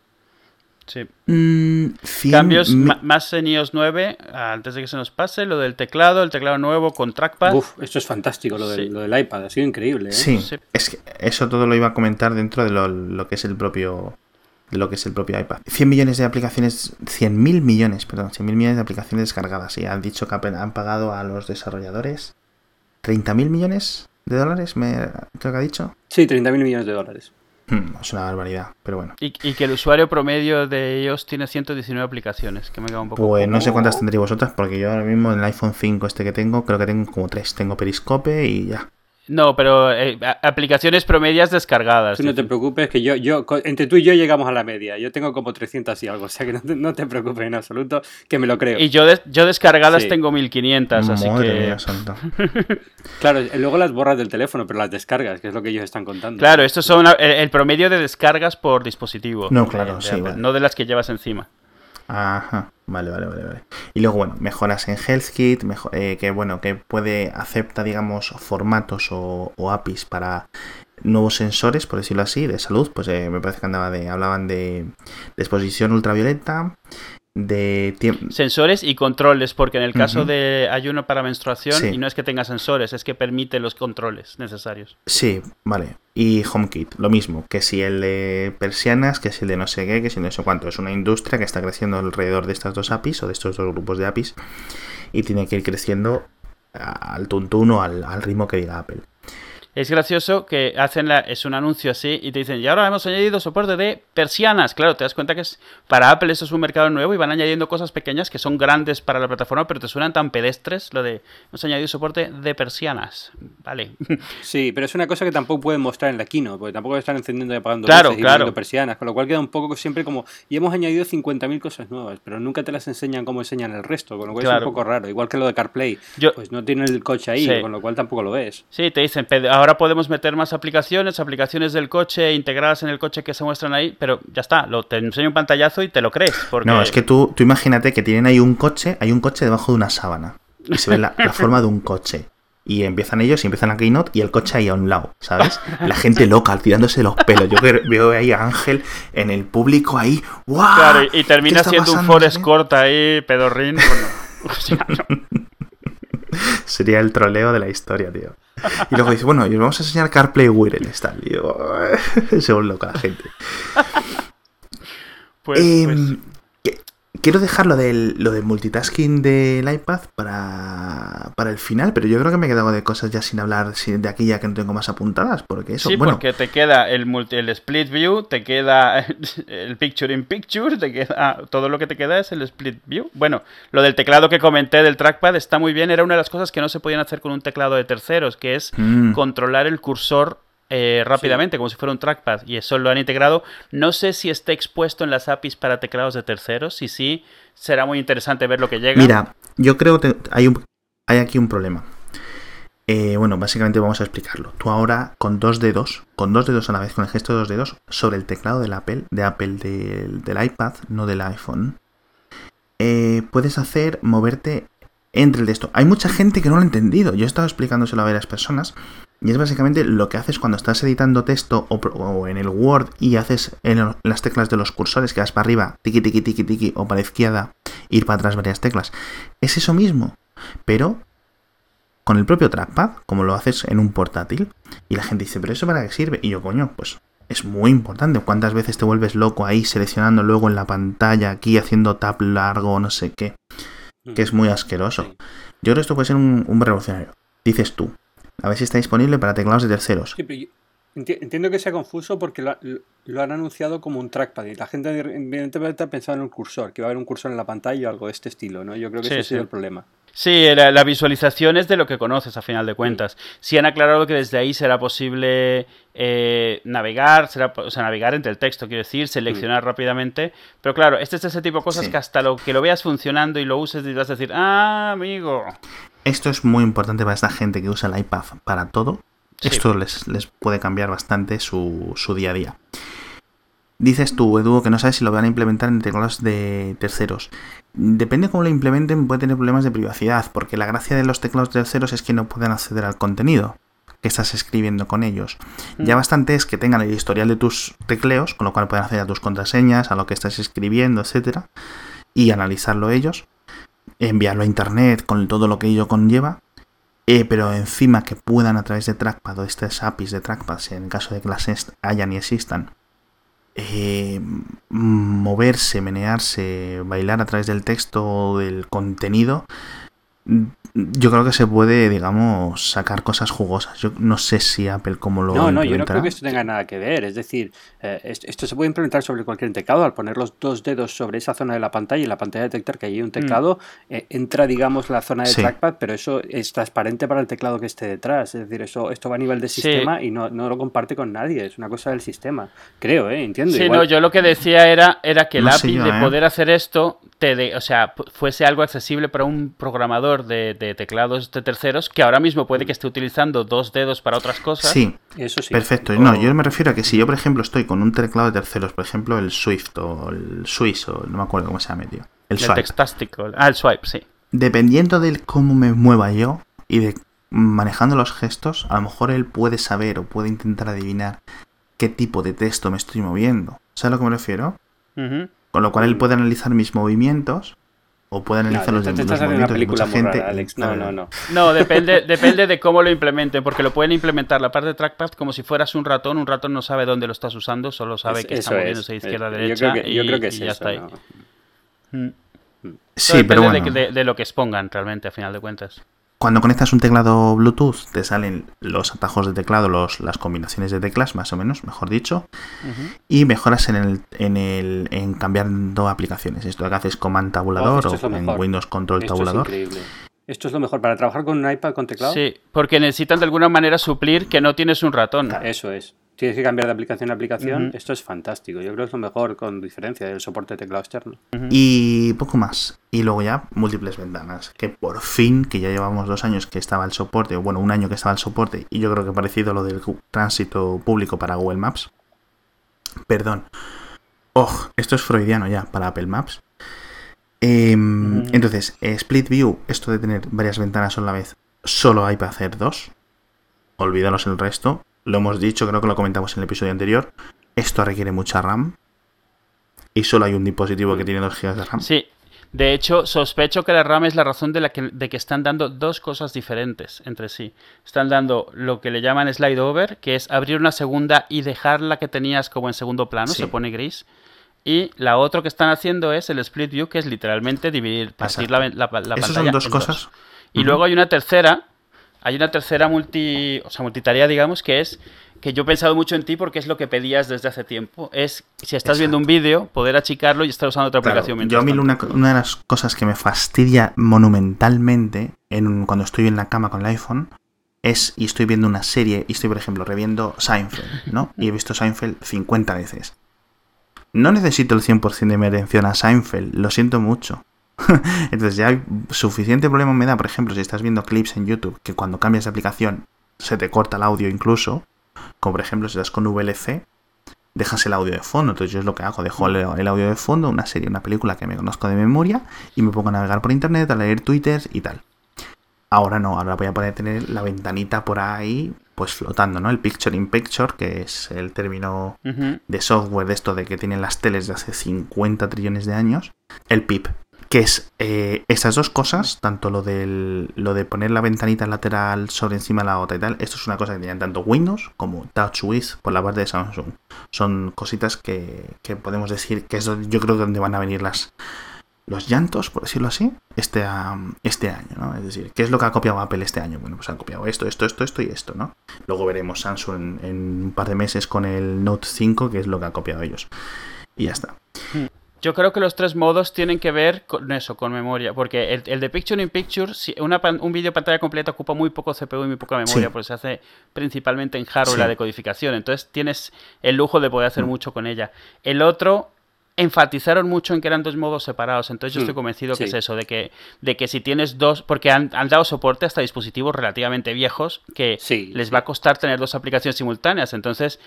Sí. Mm, Cambios más en iOS 9, antes de que se nos pase, lo del teclado, el teclado nuevo con trackpad. Uf, esto es fantástico, lo, del, lo del iPad, ha sido increíble. ¿eh? Sí, es que eso todo lo iba a comentar dentro de lo, que es el propio de lo que es el propio iPad. 100 millones de aplicaciones, 100 mil millones, perdón, 100 mil millones de aplicaciones descargadas. Y han dicho que han pagado a los desarrolladores 30 mil millones de dólares, me creo que ha dicho. Sí, 30 mil millones de dólares. Hmm, es una barbaridad, pero bueno. Y, que el usuario promedio de ellos tiene 119 aplicaciones, que me queda un poco... Pues no sé cuántas tendréis vosotras, porque yo ahora mismo en el iPhone 5 este que tengo, creo que tengo como tres. Tengo Periscope y ya. No, pero eh, aplicaciones promedias descargadas. no te preocupes, que yo, yo, entre tú y yo llegamos a la media. Yo tengo como 300 y algo, o sea que no te, preocupes en absoluto, que me lo creo. Y yo, yo descargadas tengo 1500, así que. claro, luego las borras del teléfono, pero las descargas, que es lo que ellos están contando. Claro, estos son el, promedio de descargas por dispositivo. No, claro, sí. No de las que llevas encima. Ajá, vale, vale, vale, vale. Y luego, bueno, mejoras en HealthKit, mejor, eh, que bueno, que puede, acepta, digamos, formatos o, APIs para nuevos sensores, por decirlo así, de salud, pues eh, me parece que andaba de, hablaban de, de exposición ultravioleta, de sensores y controles, porque en el caso de ayuno para menstruación, y no es que tenga sensores, es que permite los controles necesarios. Sí, vale. Y HomeKit, lo mismo, que si el de persianas, que si el de no sé qué, que si no sé cuánto. Es una industria que está creciendo alrededor de estas dos APIs o de estos dos grupos de APIs y tiene que ir creciendo al tuntuno, al, al ritmo que diga Apple. Es gracioso que hacen la, es un anuncio así y te dicen, y ahora hemos añadido soporte de persianas. Claro, te das cuenta que es para Apple eso es un mercado nuevo y van añadiendo cosas pequeñas que son grandes para la plataforma, pero te suenan tan pedestres lo de hemos añadido soporte de persianas. Vale. Sí, pero es una cosa que tampoco pueden mostrar en la Kino, porque tampoco están encendiendo y apagando claro, claro. persianas, con lo cual queda un poco siempre como, y hemos añadido 50.000 cosas nuevas, pero nunca te las enseñan como enseñan el resto, con lo cual es un poco raro. Igual que lo de CarPlay, pues no tiene el coche ahí, con lo cual tampoco lo ves. Sí, te dicen, ahora podemos meter más aplicaciones, aplicaciones del coche integradas en el coche que se muestran ahí, pero ya está, lo, te enseño un pantallazo y te lo crees. No, es que tú, tú imagínate que tienen ahí un coche, hay un coche debajo de una sábana y se ve la, forma de un coche. Y empiezan ellos y empiezan a Keynote y el coche ahí a un lado, ¿sabes? La gente loca, tirándose los pelos. Yo veo ahí a Ángel en el público ahí, ¡guau! y termina siendo un Forest Court ahí, pedorrín. Sería el troleo de la historia, tío. Y luego dice, bueno, y os vamos a enseñar CarPlay Wireless, tal. Y yo, se vuelve loca la gente. Pues, em, pues quiero dejar lo del, lo multitasking del iPad para, para el final, pero yo creo que me he quedado de cosas ya sin hablar de aquí ya que no tengo más apuntadas, porque eso, sí, porque te queda el, multi, el split view, te queda el picture in picture, te queda todo lo que te queda es el split view. Bueno, lo del teclado que comenté del trackpad está muy bien, era una de las cosas que no se podían hacer con un teclado de terceros, que es mm. controlar el cursor eh, rápidamente, como si fuera un trackpad, y eso lo han integrado. No sé si está expuesto en las APIs para teclados de terceros, si sí, será muy interesante ver lo que llega. Mira, yo creo que hay, un, hay aquí un problema. Eh, bueno, básicamente vamos a explicarlo. Tú ahora con dos dedos, con dos dedos a la vez, con el gesto de dos dedos, sobre el teclado del Apple, de Apple del, iPad, no del iPhone, eh, puedes hacer moverte entre el texto. Hay mucha gente que no lo ha entendido. Yo he estado explicándoselo a varias personas. Y es básicamente lo que haces cuando estás editando texto o, o en el Word y haces en las teclas de los cursores que vas para arriba, tiki tiki tiki tiki, o para la izquierda, ir para atrás varias teclas. Es eso mismo, pero con el propio trackpad, como lo haces en un portátil. Y la gente dice, ¿pero eso para qué sirve? Y yo, coño, pues es muy importante. ¿Cuántas veces te vuelves loco ahí seleccionando luego en la pantalla, aquí haciendo tap largo, no sé qué? Que es muy asqueroso. Yo creo que esto puede ser un, un revolucionario. Dices tú, a ver si está disponible para teclados de terceros. Sí, pero entiendo que sea confuso porque lo, lo, han anunciado como un trackpad y la gente evidentemente ha pensado en un cursor, que va a haber un cursor en la pantalla o algo de este estilo, ¿no? Yo creo que sí, ese ha sido el problema. Sí, la, la, visualización es de lo que conoces a final de cuentas. Sí han aclarado que desde ahí será posible eh, navegar, será, o sea, navegar entre el texto, quiero decir, seleccionar mm. rápidamente. Pero claro, este es ese tipo de cosas sí. que hasta lo que lo veas funcionando y lo uses y vas a decir, ah, amigo. Esto es muy importante para esta gente que usa el iPad para todo. Sí. Esto les, les, puede cambiar bastante su, su día a día. Dices tú, Edu, que no sabes si lo van a implementar en teclados de terceros. Depende cómo lo implementen, puede tener problemas de privacidad, porque la gracia de los teclados terceros es que no pueden acceder al contenido que estás escribiendo con ellos. Mm. Ya bastante es que tengan el historial de tus tecleos, con lo cual pueden acceder a tus contraseñas, a lo que estás escribiendo, etcétera, y analizarlo ellos, enviarlo a internet con todo lo que ello conlleva, eh, pero encima que puedan a través de trackpad o estas APIs de trackpad, en caso de que las hayan y existan, eh, moverse, menearse, bailar a través del texto o del contenido, yo creo que se puede, digamos, sacar cosas jugosas. Yo no sé si Apple como lo No, no, yo no creo que esto tenga nada que ver. Es decir, eh, esto se puede implementar sobre cualquier teclado. Al poner los dos dedos sobre esa zona de la pantalla y la pantalla detectar que hay un teclado, mm. eh, entra, digamos, la zona de sí. trackpad, pero eso es transparente para el teclado que esté detrás. Es decir, eso esto va a nivel de sistema sí. y no, no, lo comparte con nadie. Es una cosa del sistema. Creo, ¿eh? Entiendo. Sí, Igual... no, yo lo que decía era, era que el no API yo, de ¿eh? poder hacer esto, te de, o sea, fuese algo accesible para un programador de, de teclados de terceros que ahora mismo puede que esté utilizando dos dedos para otras cosas. Sí, eso sí. Perfecto. O... No, yo me refiero a que si yo, por ejemplo, estoy con un teclado de terceros, por ejemplo, el Swift o el Swiss, o no me acuerdo cómo se llama, tío. El, el swipe. Textástico. Ah, el swipe, sí. Dependiendo de cómo me mueva yo y de manejando los gestos, a lo mejor él puede saber o puede intentar adivinar qué tipo de texto me estoy moviendo. ¿Sabes a lo que me refiero? Uh -huh. Con lo cual él puede analizar mis movimientos o puede analizar no, los, te, los estás movimientos una película de mucha gente. Rara, Alex. No, no, no. No, depende, depende de cómo lo implementen, porque lo pueden implementar la parte de trackpad como si fueras un ratón. Un ratón no sabe dónde lo estás usando, solo sabe es, que está moviéndose de izquierda a derecha. Yo creo que, y, yo creo que es y ya está ahí. ¿no? Mm. Sí, depende pero bueno. de, de, de, lo que expongan realmente, a final de cuentas. Cuando conectas un teclado Bluetooth, te salen los atajos de teclado, los, las combinaciones de teclas, más o menos, mejor dicho, uh -huh. y mejoras en el, en el en cambiando aplicaciones. Esto que haces Command Tabulador oh, o en Windows Control esto Tabulador. Es increíble. Esto es lo mejor para trabajar con un iPad con teclado. Sí, porque necesitan de alguna manera suplir que no tienes un ratón. Eso es tienes que cambiar de aplicación a aplicación, uh -huh. esto es fantástico. Yo creo que es lo mejor con diferencia del soporte de teclado externo. Uh -huh. Y poco más. Y luego ya múltiples ventanas. Que por fin, que ya llevamos dos años que estaba el soporte, o bueno, un año que estaba el soporte, y yo creo que parecido a lo del tránsito público para Google Maps. Perdón. Oh, esto es freudiano ya para Apple Maps. Eh, uh -huh. Entonces, eh, Split View, esto de tener varias ventanas a la vez, solo hay para hacer dos. Olvídanos el resto lo hemos dicho, creo que lo comentamos en el episodio anterior, esto requiere mucha RAM y solo hay un dispositivo que tiene 2 GB de RAM. Sí, de hecho, sospecho que la RAM es la razón de, la que, de que están dando dos cosas diferentes entre sí. Están dando lo que le llaman slide over, que es abrir una segunda y dejar la que tenías como en segundo plano, sí. se pone gris. Y la otra que están haciendo es el split view, que es literalmente dividir, partir la, la, la, pantalla. Esas son dos cosas. Dos. Y uh -huh. luego hay una tercera, hay una tercera multi, o sea, multitarea, digamos, que es que yo he pensado mucho en ti porque es lo que pedías desde hace tiempo. Es, si estás Exacto. viendo un vídeo, poder achicarlo y estar usando otra claro, aplicación. Yo a mí una, una, de las cosas que me fastidia monumentalmente en, cuando estoy en la cama con el iPhone es, y estoy viendo una serie, y estoy, por ejemplo, reviendo Seinfeld, ¿no? Y he visto Seinfeld 50 veces. No necesito el 100% de mi atención a Seinfeld, lo siento mucho. Entonces ya hay suficiente problema me da, por ejemplo, si estás viendo clips en YouTube, que cuando cambias de aplicación se te corta el audio incluso, como por ejemplo si estás con VLC, dejas el audio de fondo. Entonces yo es lo que hago, dejo el, audio de fondo, una serie, una película que me conozco de memoria y me pongo a navegar por internet, a leer Twitter y tal. Ahora no, ahora voy a poder tener la ventanita por ahí, pues flotando, ¿no? El picture in picture, que es el término de software de esto de que tienen las teles de hace 50 trillones de años, el PIP, que es eh, esas dos cosas, tanto lo, del, lo de poner la ventanita lateral sobre encima de la otra y tal, esto es una cosa que tenían tanto Windows como TouchWiz por la parte de Samsung. Son cositas que, que podemos decir que es yo creo donde van a venir las los llantos, por decirlo así, este, este año, ¿no? Es decir, ¿qué es lo que ha copiado Apple este año? Bueno, pues han copiado esto, esto, esto, esto y esto, ¿no? Luego veremos Samsung en, en un par de meses con el Note 5, que es lo que ha copiado ellos. Y ya está. Yo creo que los tres modos tienen que ver con eso, con memoria. Porque el, el de Picture in Picture, si una, un vídeo pantalla completa ocupa muy poco CPU y muy poca memoria, Sí. porque se hace principalmente en hardware Sí. la decodificación. Entonces tienes el lujo de poder hacer Mm. mucho con ella. El otro enfatizaron mucho en que eran dos modos separados. Entonces yo Mm, estoy convencido que es eso, de que, de que si tienes dos, porque han, han dado soporte hasta dispositivos relativamente viejos que Sí, les va a costar tener dos aplicaciones simultáneas. Entonces,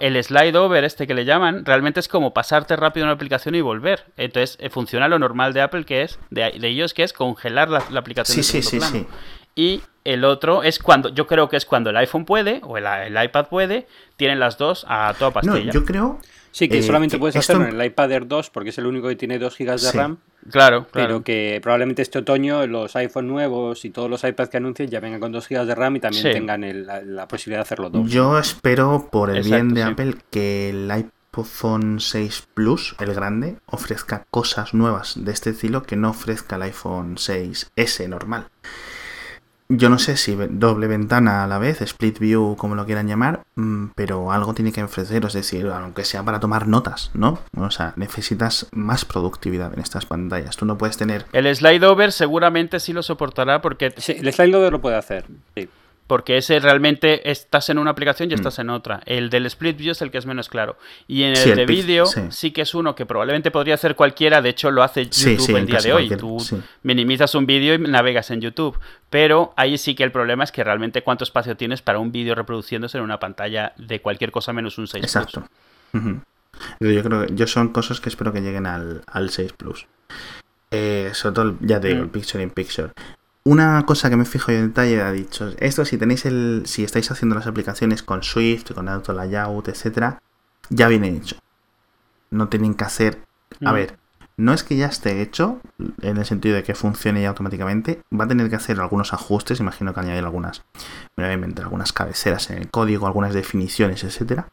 el slide over este que le llaman, realmente es como pasarte rápido una aplicación y volver. Entonces, eh, funciona lo normal de Apple, que es, de, de ellos, que es congelar la, la aplicación. Sí, en sí, sí, sí. Y el otro es cuando, yo creo que es cuando el iPhone puede, o el, el iPad puede, tienen las dos a toda No, pastilla. yo creo... Sí, que eh, solamente que puedes esto- hacerlo en el iPad Air 2 porque es el único que tiene 2 GB de Sí. RAM, Claro, pero que probablemente este otoño los iPhone nuevos y todos los iPads que anuncien ya vengan con 2 GB de RAM y también Sí. tengan el- la, la posibilidad de hacerlo dos. Yo espero, por el Exacto, bien de sí. Apple, que el iPhone 6 Plus, el grande, ofrezca cosas nuevas de este estilo que no ofrezca el iPhone 6S normal. Yo no sé si doble ventana a la vez, split view, como lo quieran llamar, mm, pero algo tiene que ofrecer, es decir, aunque sea para tomar notas, ¿no? O sea, necesitas más productividad en estas pantallas. Tú no puedes tener El slide over seguramente sí lo soportará porque Sí, el slide loader lo puede hacer. Sí. Porque ese realmente estás en una aplicación y Mm. estás en otra. El del split view es el que es menos claro. Y en el Sí, el de vídeo sí. sí. que es uno que probablemente podría hacer cualquiera. De hecho, lo hace YouTube Sí, el día de hoy. Tú minimizas un vídeo y navegas en YouTube. Pero ahí sí que el problema es que realmente cuánto espacio tienes para un vídeo reproduciéndose en una pantalla de cualquier cosa menos un 6 Plus. Exacto. Yo creo que yo son cosas que espero que lleguen al, al 6 Plus. Eh, sobre todo, el- ya te digo, Mm. el Picture in Picture. Una cosa que me fijo yo en detalle, ha dicho, esto si tenéis el, si estáis haciendo las aplicaciones con Swift, con Auto Layout, etcétera, ya viene hecho. No tienen que hacer, a Mm. ver, no es que ya esté hecho, en el sentido de que funcione ya automáticamente, va a tener que hacer algunos ajustes, imagino que añadir algunas, inventar algunas cabeceras en el código, algunas definiciones, etcétera.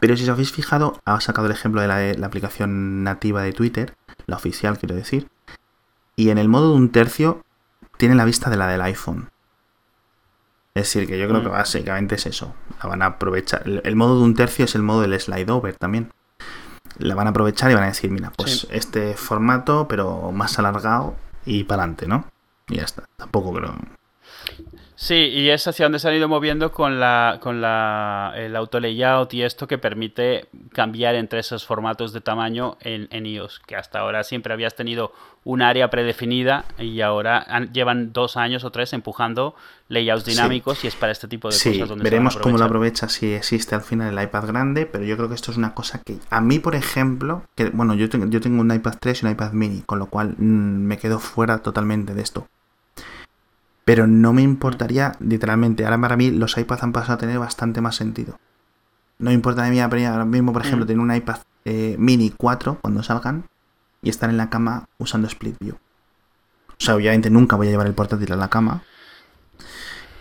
Pero si os habéis fijado, ha sacado el ejemplo de la, de la aplicación nativa de Twitter, la oficial quiero decir, y en el modo de un tercio tiene la vista de la del iPhone. Es decir, que yo creo que Mm. básicamente es eso. La van a aprovechar. El, el modo de un tercio es el modo del slide over también. La van a aprovechar y van a decir, mira, pues Sí. este formato, pero más alargado y para adelante, ¿no? Y ya está. Tampoco creo. Sí, y es hacia donde se han ido moviendo con la con la el auto layout y esto que permite cambiar entre esos formatos de tamaño en, en iOS, que hasta ahora siempre habías tenido un área predefinida y ahora han- llevan dos años o tres empujando layouts Sí. dinámicos y es para este tipo de Sí, cosas donde veremos cómo lo aprovecha si existe al final el iPad grande, pero yo creo que esto es una cosa que a mí, por ejemplo, que bueno, yo tengo, yo tengo un iPad 3 y un iPad mini, con lo cual mm, me quedo fuera totalmente de esto. Pero no me importaría, literalmente, ahora para mí los iPads han pasado a tener bastante más sentido. No me importa a mí ahora mismo, por ejemplo, Mm. tener un iPad eh, mini 4 cuando salgan y estar en la cama usando Split View. O sea, obviamente nunca voy a llevar el portátil a la cama,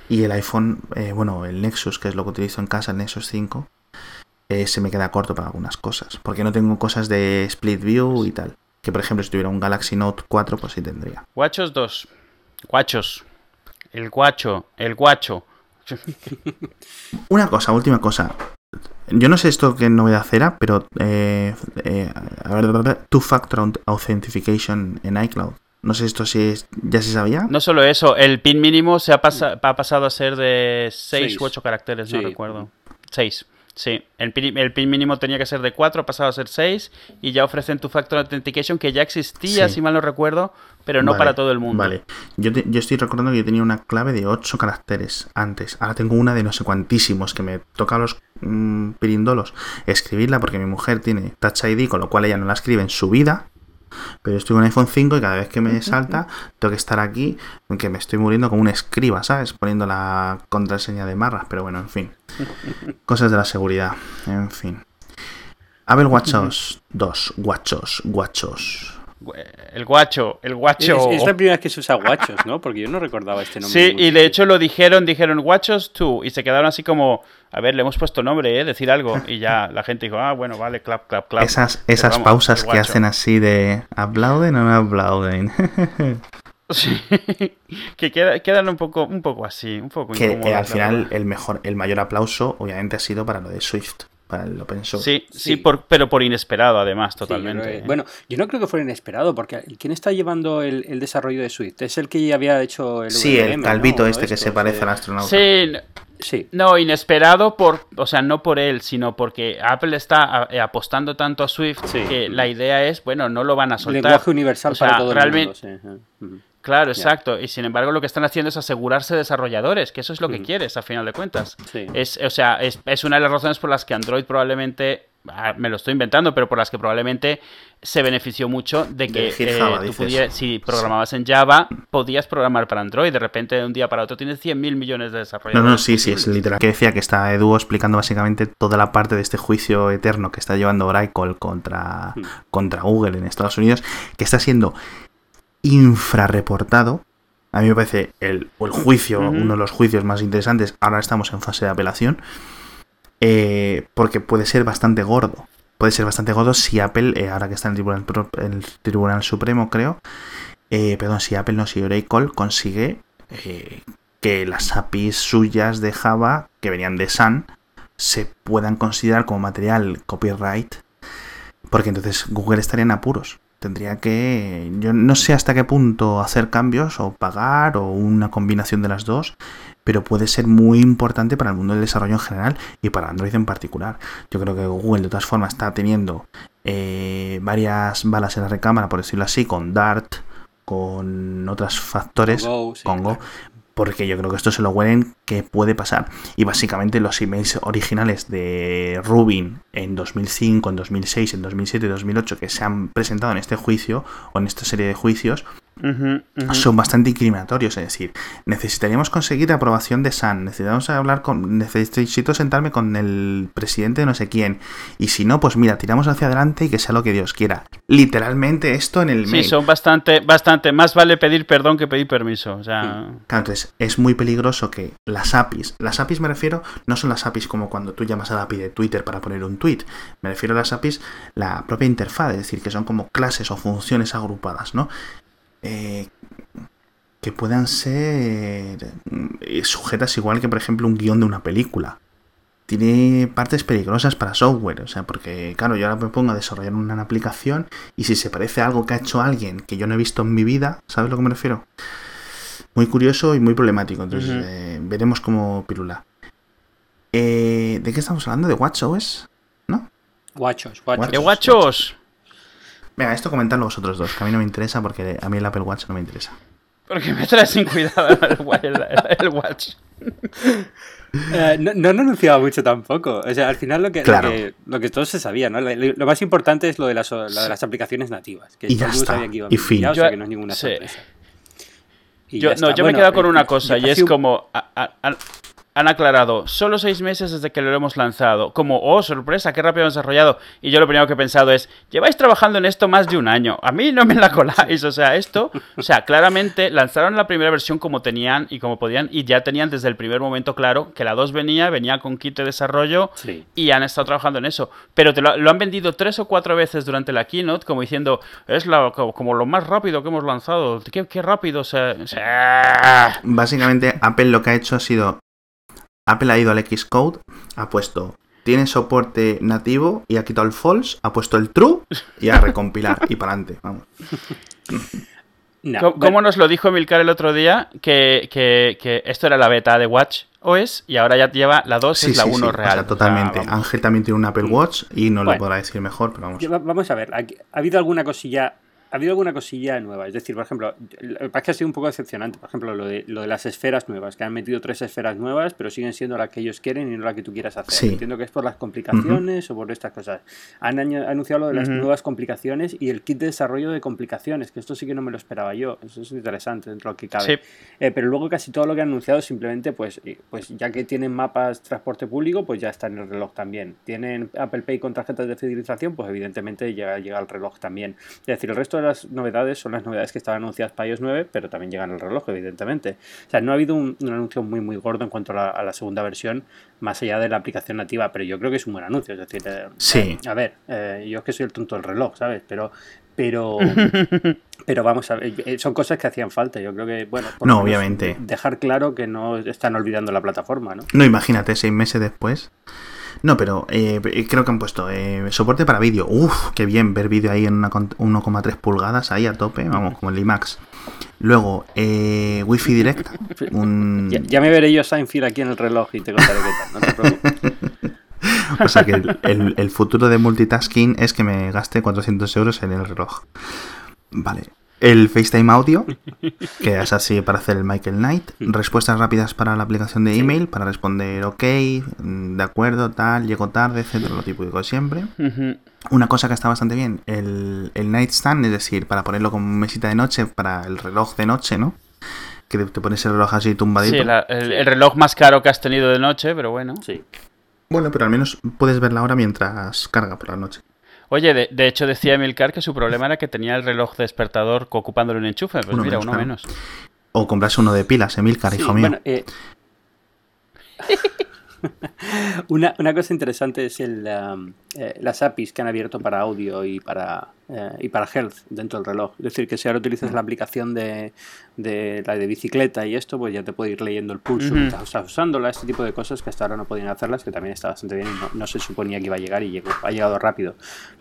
y el iPhone, eh, bueno, el Nexus, que es lo que utilizo en casa, el Nexus 5, eh, se me queda corto para algunas cosas. Porque no tengo cosas de split view y tal. Que por ejemplo, si tuviera un Galaxy Note 4, pues sí tendría. Guachos 2. Guachos. El guacho. El guacho. Una cosa, última cosa. Yo no sé esto que novedad era, pero eh, eh, a ver, two-factor authentication en iCloud. No sé esto si es- ya se sabía. No solo eso, el pin mínimo se ha, pasa- ha pasado a ser de 6 Seis. u 8 caracteres, no recuerdo. 6. Sí, el pin, el pin mínimo tenía que ser de 4, ha pasado a ser 6 y ya ofrecen tu Factor Authentication que ya existía, Sí. si mal no recuerdo, pero no Vale, para todo el mundo. Vale. Yo, te- yo estoy recordando que yo tenía una clave de 8 caracteres antes. Ahora tengo una de no sé cuantísimos que me toca a los mm, pirindolos escribirla porque mi mujer tiene Touch ID, con lo cual ella no la escribe en su vida. Pero yo estoy con iPhone 5 y cada vez que me salta tengo que estar aquí, que me estoy muriendo como un escriba, ¿sabes? Poniendo la contraseña de marras. Pero bueno, en fin. Cosas de la seguridad. En fin. Apple WatchOS 2. Guachos, guachos. El guacho, el guacho. es la primera vez que se usa guachos, ¿no? Porque yo no recordaba este nombre. Sí, y de hecho lo dijeron, dijeron Watchos 2 y se quedaron así como, a ver, le hemos puesto nombre, ¿eh? Decir algo. Y ya la gente dijo, ah, bueno, vale, clap, clap, clap. Esas, esas vamos, pausas que hacen así de aplauden o no aplauden. Sí, que queda- quedan un poco, un poco así, un poco que incómodas, al final el mejor, el mayor aplauso obviamente ha sido para lo de Swift, para el Open Source. Sí, sí, Sí. por, pero por inesperado además, Sí, yo totalmente. ¿eh? bueno, yo no creo que fuera inesperado, porque ¿quién está llevando el, el desarrollo de Swift? Es el que ya había hecho el Sí, el calvito este que se estos, parece eh, al astronauta. Sí, Sí, no, inesperado por, o sea, no por él, sino porque Apple está a- eh, apostando tanto a Swift Sí. que la idea es, bueno, no lo van a soltar. lenguaje universal O sea, para todo el realmente- mundo. sí. Claro, exacto. Y sin embargo, lo que están haciendo es asegurarse desarrolladores, que eso es lo que Mm. quieres a final de cuentas. Sí. Es, o sea, es, es una de las razones por las que Android probablemente, ah, me lo estoy inventando, pero por las que probablemente se benefició mucho de que eh, Java, tú pudieras- si programabas en Java, podías programar para Android. De repente, de un día para otro, tienes 100.000 millones de No, desarrolladores. no, sí, sí, es literal. Que decía que está Edu explicando básicamente toda la parte de este juicio eterno que está llevando Oracle contra, Mm. contra Google en Estados Unidos, que está siendo infrarreportado. A mí me parece el, el juicio, uno de los juicios más interesantes. Ahora estamos en fase de apelación. eh, porque puede ser bastante gordo. Puede ser bastante gordo si Apple, eh, ahora que está en el Tribunal, en el Tribunal Supremo, creo, eh, perdón, si Apple no, si Oracle consigue que las APIs suyas de Java, que venían de Sun, se puedan considerar como material copyright, porque entonces Google estaría en apuros. Tendría que, yo no sé hasta qué punto hacer cambios o pagar o una combinación de las dos, pero puede ser muy importante para el mundo del desarrollo en general y para Android en particular. Yo creo que Google de todas formas está teniendo eh, varias balas en la recámara, por decirlo así, con Dart, con otros factores, Con Go, sí, con Go, claro. Porque yo creo que esto se lo huelen que puede pasar. Y básicamente los emails originales de Rubin en 2005, en 2006, en 2007 y 2008 que se han presentado en este juicio o en esta serie de juicios Ujú. son bastante incriminatorios. Es decir, necesitaríamos conseguir aprobación de SAN, necesitamos hablar con, necesito sentarme con el presidente de no sé quién. Y si no, pues mira, tiramos hacia adelante y que sea lo que Dios quiera. Literalmente esto en el Sí, mail. son bastante, bastante. Más vale pedir perdón que pedir permiso. O sea, Claro, entonces es muy peligroso que las APIs, las APIs me refiero, no son las APIs como cuando tú llamas a la API de Twitter para poner un tweet, me refiero a las APIs, la propia interfaz, es decir, que son como clases o funciones agrupadas, ¿no? Eh, que puedan ser eh, sujetas igual que, por ejemplo, un guion de una película. Tiene partes peligrosas para software, o sea, porque, claro, yo ahora me pongo a desarrollar una aplicación y si se parece a algo que ha hecho alguien que yo no he visto en mi vida, ¿sabes a lo que me refiero? muy curioso y muy problemático. Entonces eh, veremos cómo pirula. Eh, ¿De qué estamos hablando? ¿De WatchOS? ¿No? Guachos, guachos. ¡qué guachos! Venga, esto comentadlo vosotros dos, que a mí no me interesa porque a mí el Apple Watch no me interesa. Porque me traes sin cuidado el, el- el watch. Eh, no, no han anunciado mucho tampoco. O sea, al final lo que, Claro. lo que, lo que todos se sabía, ¿no? Lo, lo más importante es lo de las, lo de las aplicaciones nativas. Que Y ya está. sabía que iban Y a fin. venir ya, o sea que no es ninguna sí. sorpresa. Y Yo, no, está. yo me he quedado con eh, una cosa y es como a- a- a- han aclarado solo seis meses desde que lo hemos lanzado. Como, oh, sorpresa, qué rápido hemos desarrollado. Y yo lo primero que he pensado es, lleváis trabajando en esto más de un año. A mí no me la coláis. O sea, esto, o sea, claramente lanzaron la primera versión como tenían y como podían y ya tenían desde el primer momento claro que la 2 venía, venía con kit de desarrollo Sí. y han estado trabajando en eso. Pero te lo, lo han vendido tres o cuatro veces durante la keynote, como diciendo, es la, como, como lo más rápido que hemos lanzado. Qué, qué rápido o sea, o sea, Básicamente, Apple lo que ha hecho ha sido. Apple ha ido al Xcode, ha puesto. Tiene soporte nativo y ha quitado el false, ha puesto el true y a recompilar y para adelante. Vamos. No, ¿Cómo, bueno, cómo nos lo dijo Milcar el otro día? Que, que- que esto era la beta de Watch. OS y ahora ya lleva la 2, es la 1 real. O sea, totalmente. Ángel también tiene un Apple Watch y no lo podrá decir mejor, pero vamos. Vamos a ver, ¿ha habido alguna cosilla ha habido alguna cosilla nueva. Es decir, por ejemplo, parece que ha sido un poco decepcionante. Por ejemplo, lo de, lo de las esferas nuevas, que han metido tres esferas nuevas, pero siguen siendo las que ellos quieren y no la que tú quieras hacer. Entiendo que es por las complicaciones o por estas cosas. Han anunciado lo de las nuevas complicaciones y el kit de desarrollo de complicaciones, que esto sí que no me lo esperaba yo. Eso es interesante dentro de lo que cabe. Eh, pero luego casi todo lo que han anunciado simplemente, pues, eh, pues ya que tienen mapas transporte público, pues ya está en el reloj también. Tienen Apple Pay con tarjetas de fidelización, pues evidentemente llega, llega al reloj también. Es decir, el resto de las novedades son las novedades que estaban anunciadas para iOS 9, pero también llegan al reloj, evidentemente. O sea, no ha habido un, anuncio muy, muy gordo en cuanto a la, segunda versión, más allá de la aplicación nativa, pero yo creo que es un buen anuncio. Es decir, eh, sí. a ver, eh, yo es que soy el tonto del reloj, ¿sabes? Pero pero pero vamos a ver, eh, son cosas que hacían falta. Yo creo que, bueno, no, obviamente. Dejar claro que no están olvidando la plataforma, ¿no? No, imagínate, seis meses después. No, pero eh, creo que han puesto eh, soporte para vídeo. Uf, qué bien ver vídeo ahí en 1,3 pulgadas, ahí a tope, vamos, como el IMAX. Luego, eh, Wi-Fi Direct. Ya, me veré yo Seinfeld aquí en el reloj y te contaré qué tal, no te preocupes. o sea que el, el, futuro de multitasking es que me gaste 400 euros en el reloj. Vale el FaceTime Audio, que es así para hacer el Michael Knight, respuestas rápidas para la aplicación de email, para responder ok, mm, de acuerdo, tal, llego tarde, etcétera, lo típico de siempre. Una cosa que está bastante bien, el, el nightstand, es decir, para ponerlo como mesita de noche, para el reloj de noche, ¿no? Que te pones el reloj así tumbadito. Sí, el, reloj más caro que has tenido de noche, pero bueno. Sí. Bueno, pero al menos puedes ver la hora mientras carga por la noche. Oye, de, hecho decía Emilcar que su problema era que tenía el reloj despertador ocupándole un enchufe. Pues mira, uno menos. O comprarse uno de pilas, Emilcar, hijo mío. Eh, una, una, cosa interesante es el, um, eh, las APIs que han abierto para audio y para, eh, y para health dentro del reloj. Es decir, que si ahora utilizas la aplicación de, de, la de bicicleta y esto, pues ya te puede ir leyendo el pulso estás usándola, este tipo de cosas que hasta ahora no podían hacerlas, que también está bastante bien y no, se suponía que iba a llegar y llegó, ha llegado rápido.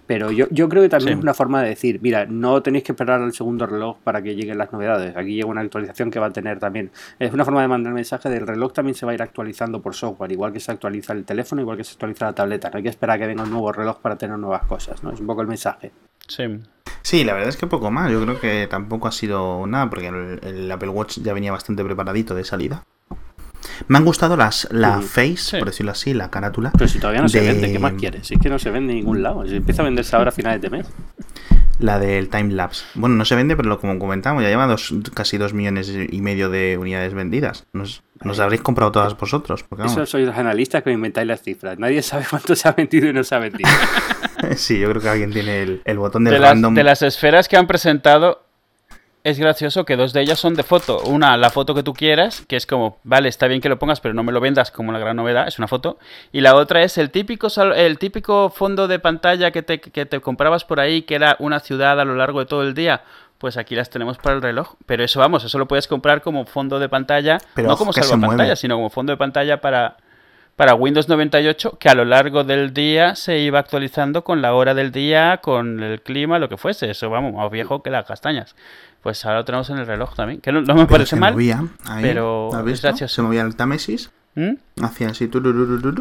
Pero yo, yo creo que también es una forma de decir, mira, no tenéis que esperar al segundo reloj para que lleguen las novedades. Aquí llega una actualización que va a tener también. Es una forma de mandar mensaje del reloj también se va a ir actualizando por software, igual que se actualiza el teléfono, igual que se actualiza la tableta. No hay que esperar a que venga un nuevo reloj para tener nuevas cosas, ¿no? Es un poco el mensaje. Sí. Sí, la verdad es que poco más. Yo creo que tampoco ha sido nada, porque el, Apple Watch ya venía bastante preparadito de salida. Me han gustado las la face, por decirlo así, la carátula. Pero si todavía no se vende, ¿qué más quieres? Si es que no se vende en ningún lado. Si empieza a venderse ahora a finales de mes. La del time lapse. Bueno, no se vende, pero como comentamos, ya lleva dos, casi dos millones y medio de unidades vendidas. Nos, nos habréis comprado todas vosotros. Eso sois los analistas que inventáis las cifras. Nadie sabe cuánto se ha vendido y no se ha vendido. sí, yo creo que alguien tiene el, botón del de random. Las, de las esferas que han presentado, es gracioso que dos de ellas son de foto. Una, la foto que tú quieras, que es como, vale, está bien que lo pongas, pero no me lo vendas como la gran novedad, es una foto. Y la otra es el típico, el típico fondo de pantalla que te, que te comprabas por ahí, que era una ciudad a lo largo de todo el día. Pues aquí las tenemos para el reloj. Pero eso, vamos, eso lo puedes comprar como fondo de pantalla, no como salva pantalla, sino como fondo de pantalla para, para Windows 98 que a lo largo del día se iba actualizando con la hora del día, con el clima, lo que fuese. Eso, vamos, más viejo que las castañas. Pues ahora lo tenemos en el reloj también, que no, me parece mal. pero Se movía el Tamesis. ¿Mm? Hacía así.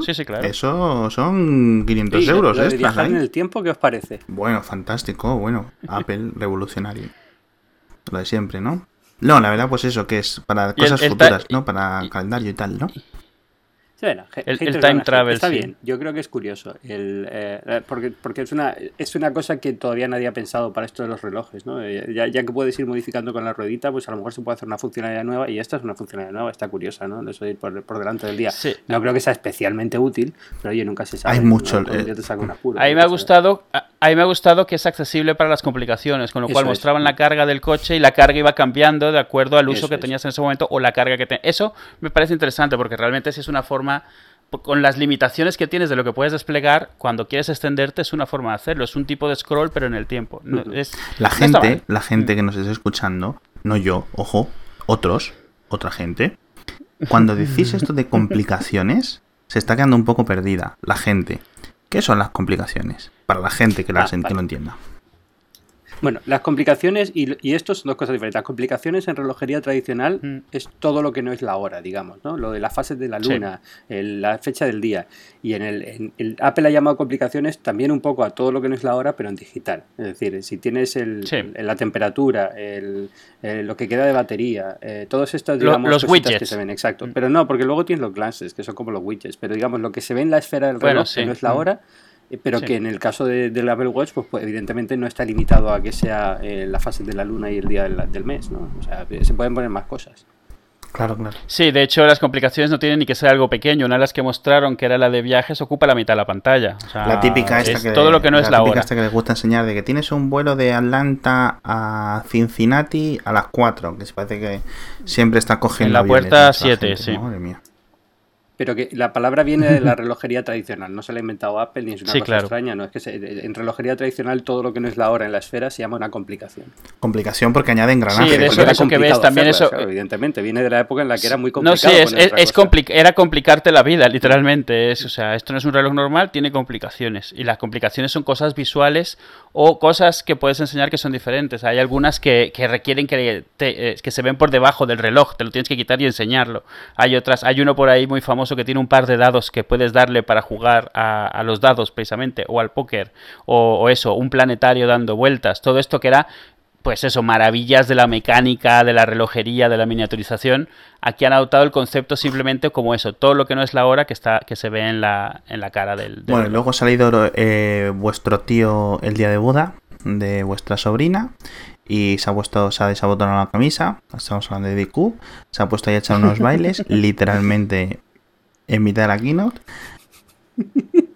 sí, sí, claro. Eso son 500 euros. Lo de en el tiempo, ¿qué os parece? Bueno, fantástico. Bueno, Apple revolucionario. Lo de siempre, ¿no? No, la verdad, pues eso, que es para cosas futuras, ¿no? Para calendario y tal, ¿no? El, time travel. Está bien, yo creo que es curioso. El, eh, eh, porque porque es, una, es una cosa que todavía nadie ha pensado para esto de los relojes. ¿no? Eh, ya, ya, que puedes ir modificando con la ruedita, pues a lo mejor se puede hacer una funcionalidad nueva y esta es una funcionalidad nueva, está curiosa, ¿no? Eso de ir por, por delante del día. No creo que sea especialmente útil, pero oye, nunca se sabe. Hay mucho. ahí me ha gustado. Ahí me ha gustado que es accesible para las complicaciones, con lo cual mostraban la carga del coche y la carga iba cambiando de acuerdo al uso que tenías en ese momento o la carga que tenías. Eso me parece interesante porque realmente si es una forma con las limitaciones que tienes de lo que puedes desplegar, cuando quieres extenderte es una forma de hacerlo. Es un tipo de scroll, pero en el tiempo. es, la gente, la gente que nos está escuchando, no yo, ojo, otros, otra gente, cuando decís esto de complicaciones, se está quedando un poco perdida la gente. ¿Qué son las complicaciones? Para la gente que, las, ah, lo entienda. Bueno, las complicaciones, y, y esto son dos cosas diferentes. Las complicaciones en relojería tradicional Mm. es todo lo que no es la hora, digamos, ¿no? Lo de las fases de la Sí. luna, el- la fecha del día. Y en el, en el Apple ha llamado complicaciones también un poco a todo lo que no es la hora, pero en digital. Es decir, si tienes el, Sí. la temperatura, el, el- lo que queda de batería, eh, todos estos, Lo- digamos, los cositas que widgets. se ven, exacto. Mm. Pero no, porque luego tienes los glances, que son como los widgets. Pero digamos, lo que se ve en la esfera del Bueno, reloj, sí. que no es la Mm. hora, eh, pero Sí. que en el caso de- del Apple Watch, pues, pues, evidentemente no está limitado a que sea eh, la fase de la luna y el día del, del mes, ¿no? O sea, se pueden poner más cosas. Claro, claro. Sí, de hecho las complicaciones no tienen ni que ser algo pequeño. Una de las que mostraron, que era la de viajes, ocupa la mitad de la pantalla. O sea, La típica esta es que todo lo que no es la hora. esta que les gusta enseñar de que tienes un vuelo de Atlanta a Cincinnati a las 4, que se parece que siempre está cogiendo En la aviones, puerta la 7, gente, sí. Madre mía. Pero que la palabra viene de la relojería tradicional, no se la ha inventado Apple ni es una Sí, cosa claro. extraña, no es que se- en relojería tradicional todo lo que no es la hora en la esfera se llama una complicación. Complicación porque añade engranaje. Sí, de Porque eso- era eso que ves complicado también, eso- claro, evidentemente viene de la época en la que era muy No, complicado. sí, es, es, es compli- era complicarte la vida, literalmente. Es, o sea, esto no es un reloj normal, tiene complicaciones. Y las complicaciones son cosas visuales o cosas que puedes enseñar que son diferentes. Hay algunas que, que requieren que, te- eh, que se ven por debajo del reloj, te lo tienes que quitar y enseñarlo. Hay otras, hay uno por ahí muy famoso que tiene un par de dados que puedes darle para jugar a, a los dados precisamente, o al póker, o, o eso, un planetario dando vueltas. Todo esto que era pues eso, maravillas de la mecánica, de la relojería, de la miniaturización. Aquí han adoptado el concepto simplemente como eso, todo lo que no es la hora que está que se ve en la, en la cara del, del Bueno, reloj. luego ha salido eh, vuestro tío el día de boda de vuestra sobrina y se ha puesto, se ha desabotonado la camisa, estamos hablando de DQ, se ha puesto ahí a echar unos bailes, literalmente en mitad de la keynote.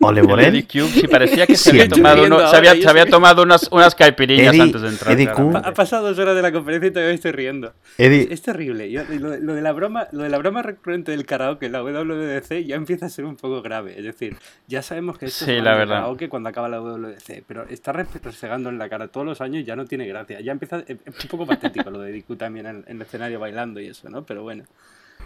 Ole por El Eddie él. Cube, sí, parecía que se había tomado, uno- se había, se había tomado unas, unas caipirinhas Eddie- antes de entrar. Cube. Ha pasado dos horas de la conferencia y todavía estoy riendo. Eddie, Es terrible. Yo- lo, lo de la broma, lo de la broma recurrente del karaoke en la WWDC ya empieza a ser un poco grave. Es decir, ya sabemos que esto Sí, es la verdad. karaoke cuando acaba la WWDC, pero está re- resegando en la cara todos los años ya no tiene gracia. Ya empieza es un poco patético lo de Diku también en, en el escenario bailando y eso, ¿no? Pero bueno.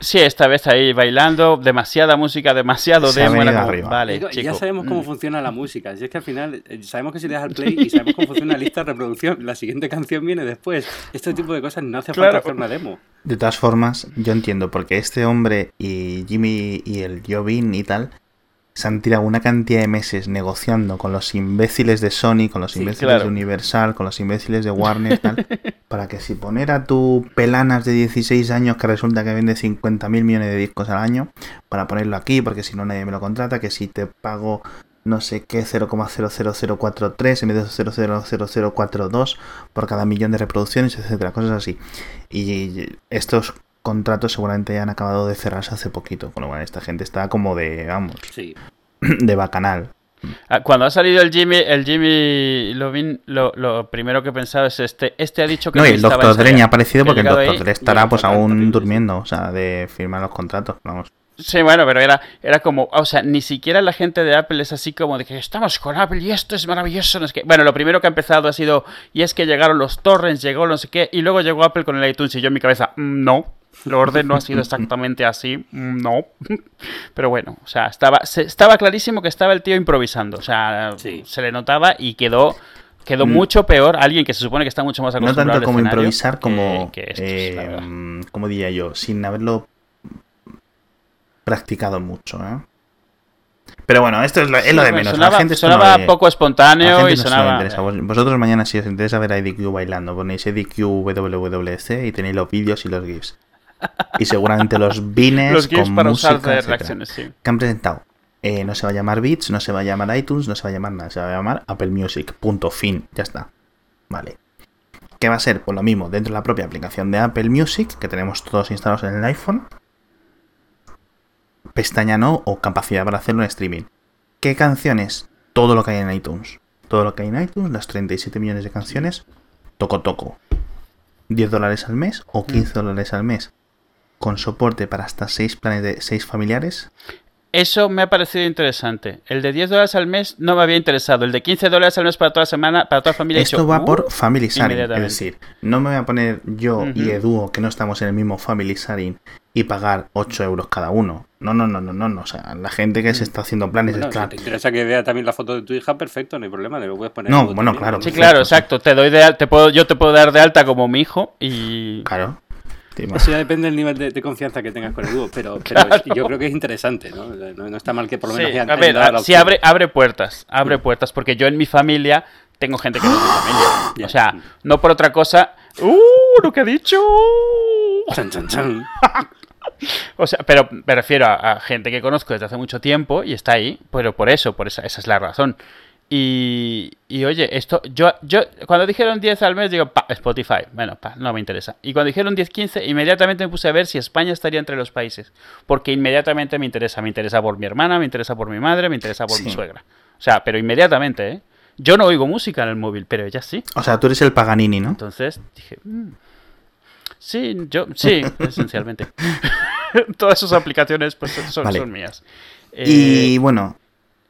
Sí, esta vez ahí bailando, demasiada música, demasiado Se demo. era como. Vale, Digo, chico. ya sabemos cómo mm. funciona la música. Si es que al final eh, sabemos que si le das al play y sabemos cómo funciona la lista de reproducción, la siguiente canción viene después. Este tipo de cosas no hace Claro. falta hacer una demo. de todas formas, yo entiendo porque este hombre y Jimmy y el Jovin y tal se han tirado una cantidad de meses negociando con los imbéciles de Sony, con los Sí, imbéciles claro. de Universal, con los imbéciles de Warner, tal, para que si poner a tu pelanas de 16 años que resulta que vende 50.000 millones de discos al año, para ponerlo aquí, porque si no nadie me lo contrata, que si te pago no sé qué 0,00043 en vez de 0,00042 por cada millón de reproducciones, etcétera, cosas así. Y estos contratos seguramente ya han acabado de cerrarse hace poquito, con lo cual esta gente está como de, vamos, Sí. de bacanal. Ah, Cuando ha salido el Jimmy, el Jimmy Lovin, lo, lo primero que he pensado es este, este ha dicho que No, y no el necesitaba Dr. Dre ni ha aparecido Que porque el ahí- Dre estará pues aún durmiendo, o sea, de firmar los contratos, vamos. Sí, bueno, pero era, era como, o sea, ni siquiera la gente de Apple es así como de que estamos con Apple y esto es maravilloso. No es que... Bueno, lo primero que ha empezado ha sido, y es que llegaron los torrents, llegó no sé qué, y luego llegó Apple con el iTunes y yo en mi cabeza, "Mm, no, el orden no ha sido exactamente así, mm, no. Pero bueno, o sea, estaba, se- estaba clarísimo que estaba el tío improvisando, o sea, Sí. se le notaba y quedó... Quedó Mm. mucho peor alguien que se supone que está mucho más No acostumbrado tanto al como improvisar como, que estos, eh, la verdad. como diría yo, sin haberlo practicado mucho, ¿eh? Pero bueno, esto es lo, es lo de menos. sonaba, la gente sonaba no poco la espontáneo gente y no sonaba... interesa. Vosotros mañana si os interesa ver a EDQ bailando, ponéis EDQ WWDC y tenéis los vídeos y los GIFs. Y seguramente los bines Los GIFs con para música, usar de reacciones, sí. que han presentado. Eh, no se va a llamar Beats, no se va a llamar iTunes, no se va a llamar nada, se va a llamar Apple Music. Punto fin, ya está. Vale. ¿Qué va a ser? Pues lo mismo, dentro de la propia aplicación de Apple Music, que tenemos todos instalados en el iPhone. Pestaña no o capacidad para hacerlo en streaming. ¿Qué canciones? Todo lo que hay en iTunes. Todo lo que hay en iTunes, las 37 millones de canciones, toco toco. 10 dólares al mes o 15 dólares al mes. Con soporte para hasta 6 planes de 6 familiares. Eso me ha parecido interesante. El de 10 dólares al mes no me había interesado. El de 15 dólares al mes para toda la semana, para toda la familia. he Esto va "Uh". por Family Sharing. Es decir, no me voy a poner yo y Ujú. Edu, que no estamos en el mismo Family Sharing, y pagar 8 euros cada uno. No, no, no, no, no. no. O sea, la gente que se está haciendo planes Bueno, es si claro. te interesa que vea también la foto de tu hija, perfecto, no hay problema, le lo puedes poner. No, bueno, también, claro, ¿no? Sí, Perfecto, claro, sí. exacto. Te doy de al- te puedo, yo te puedo dar de alta como mi hijo y. Claro. Imaginas. Eso ya depende del nivel de, de confianza que tengas con el dúo, pero, pero es- yo creo que es interesante, ¿no? No, no está mal que por lo menos Sí, hayan- a ver, la a- sí abre, abre puertas, abre puertas, porque yo en mi familia tengo gente que no es mi familia. O sea, no por otra cosa. ¡Uh! Lo que ha dicho. Chan, chan, chan. O sea, pero me refiero a, a gente que conozco desde hace mucho tiempo y está ahí, pero por eso, por esa, esa es la razón. Y, y oye, esto, yo, yo, cuando dijeron 10 al mes, digo, pa, Spotify, bueno, pa, no me interesa. Y cuando dijeron 10, 15, inmediatamente me puse a ver si España estaría entre los países, porque inmediatamente me interesa, me interesa por mi hermana, me interesa por mi madre, me interesa por mi suegra. O sea, pero inmediatamente, ¿eh? Yo no oigo música en el móvil, pero ella sí. O sea, tú eres el Paganini, ¿no? Entonces dije, "Mm, sí, yo, sí, esencialmente. Todas sus aplicaciones pues, son, Vale. son mías. Eh, Y bueno,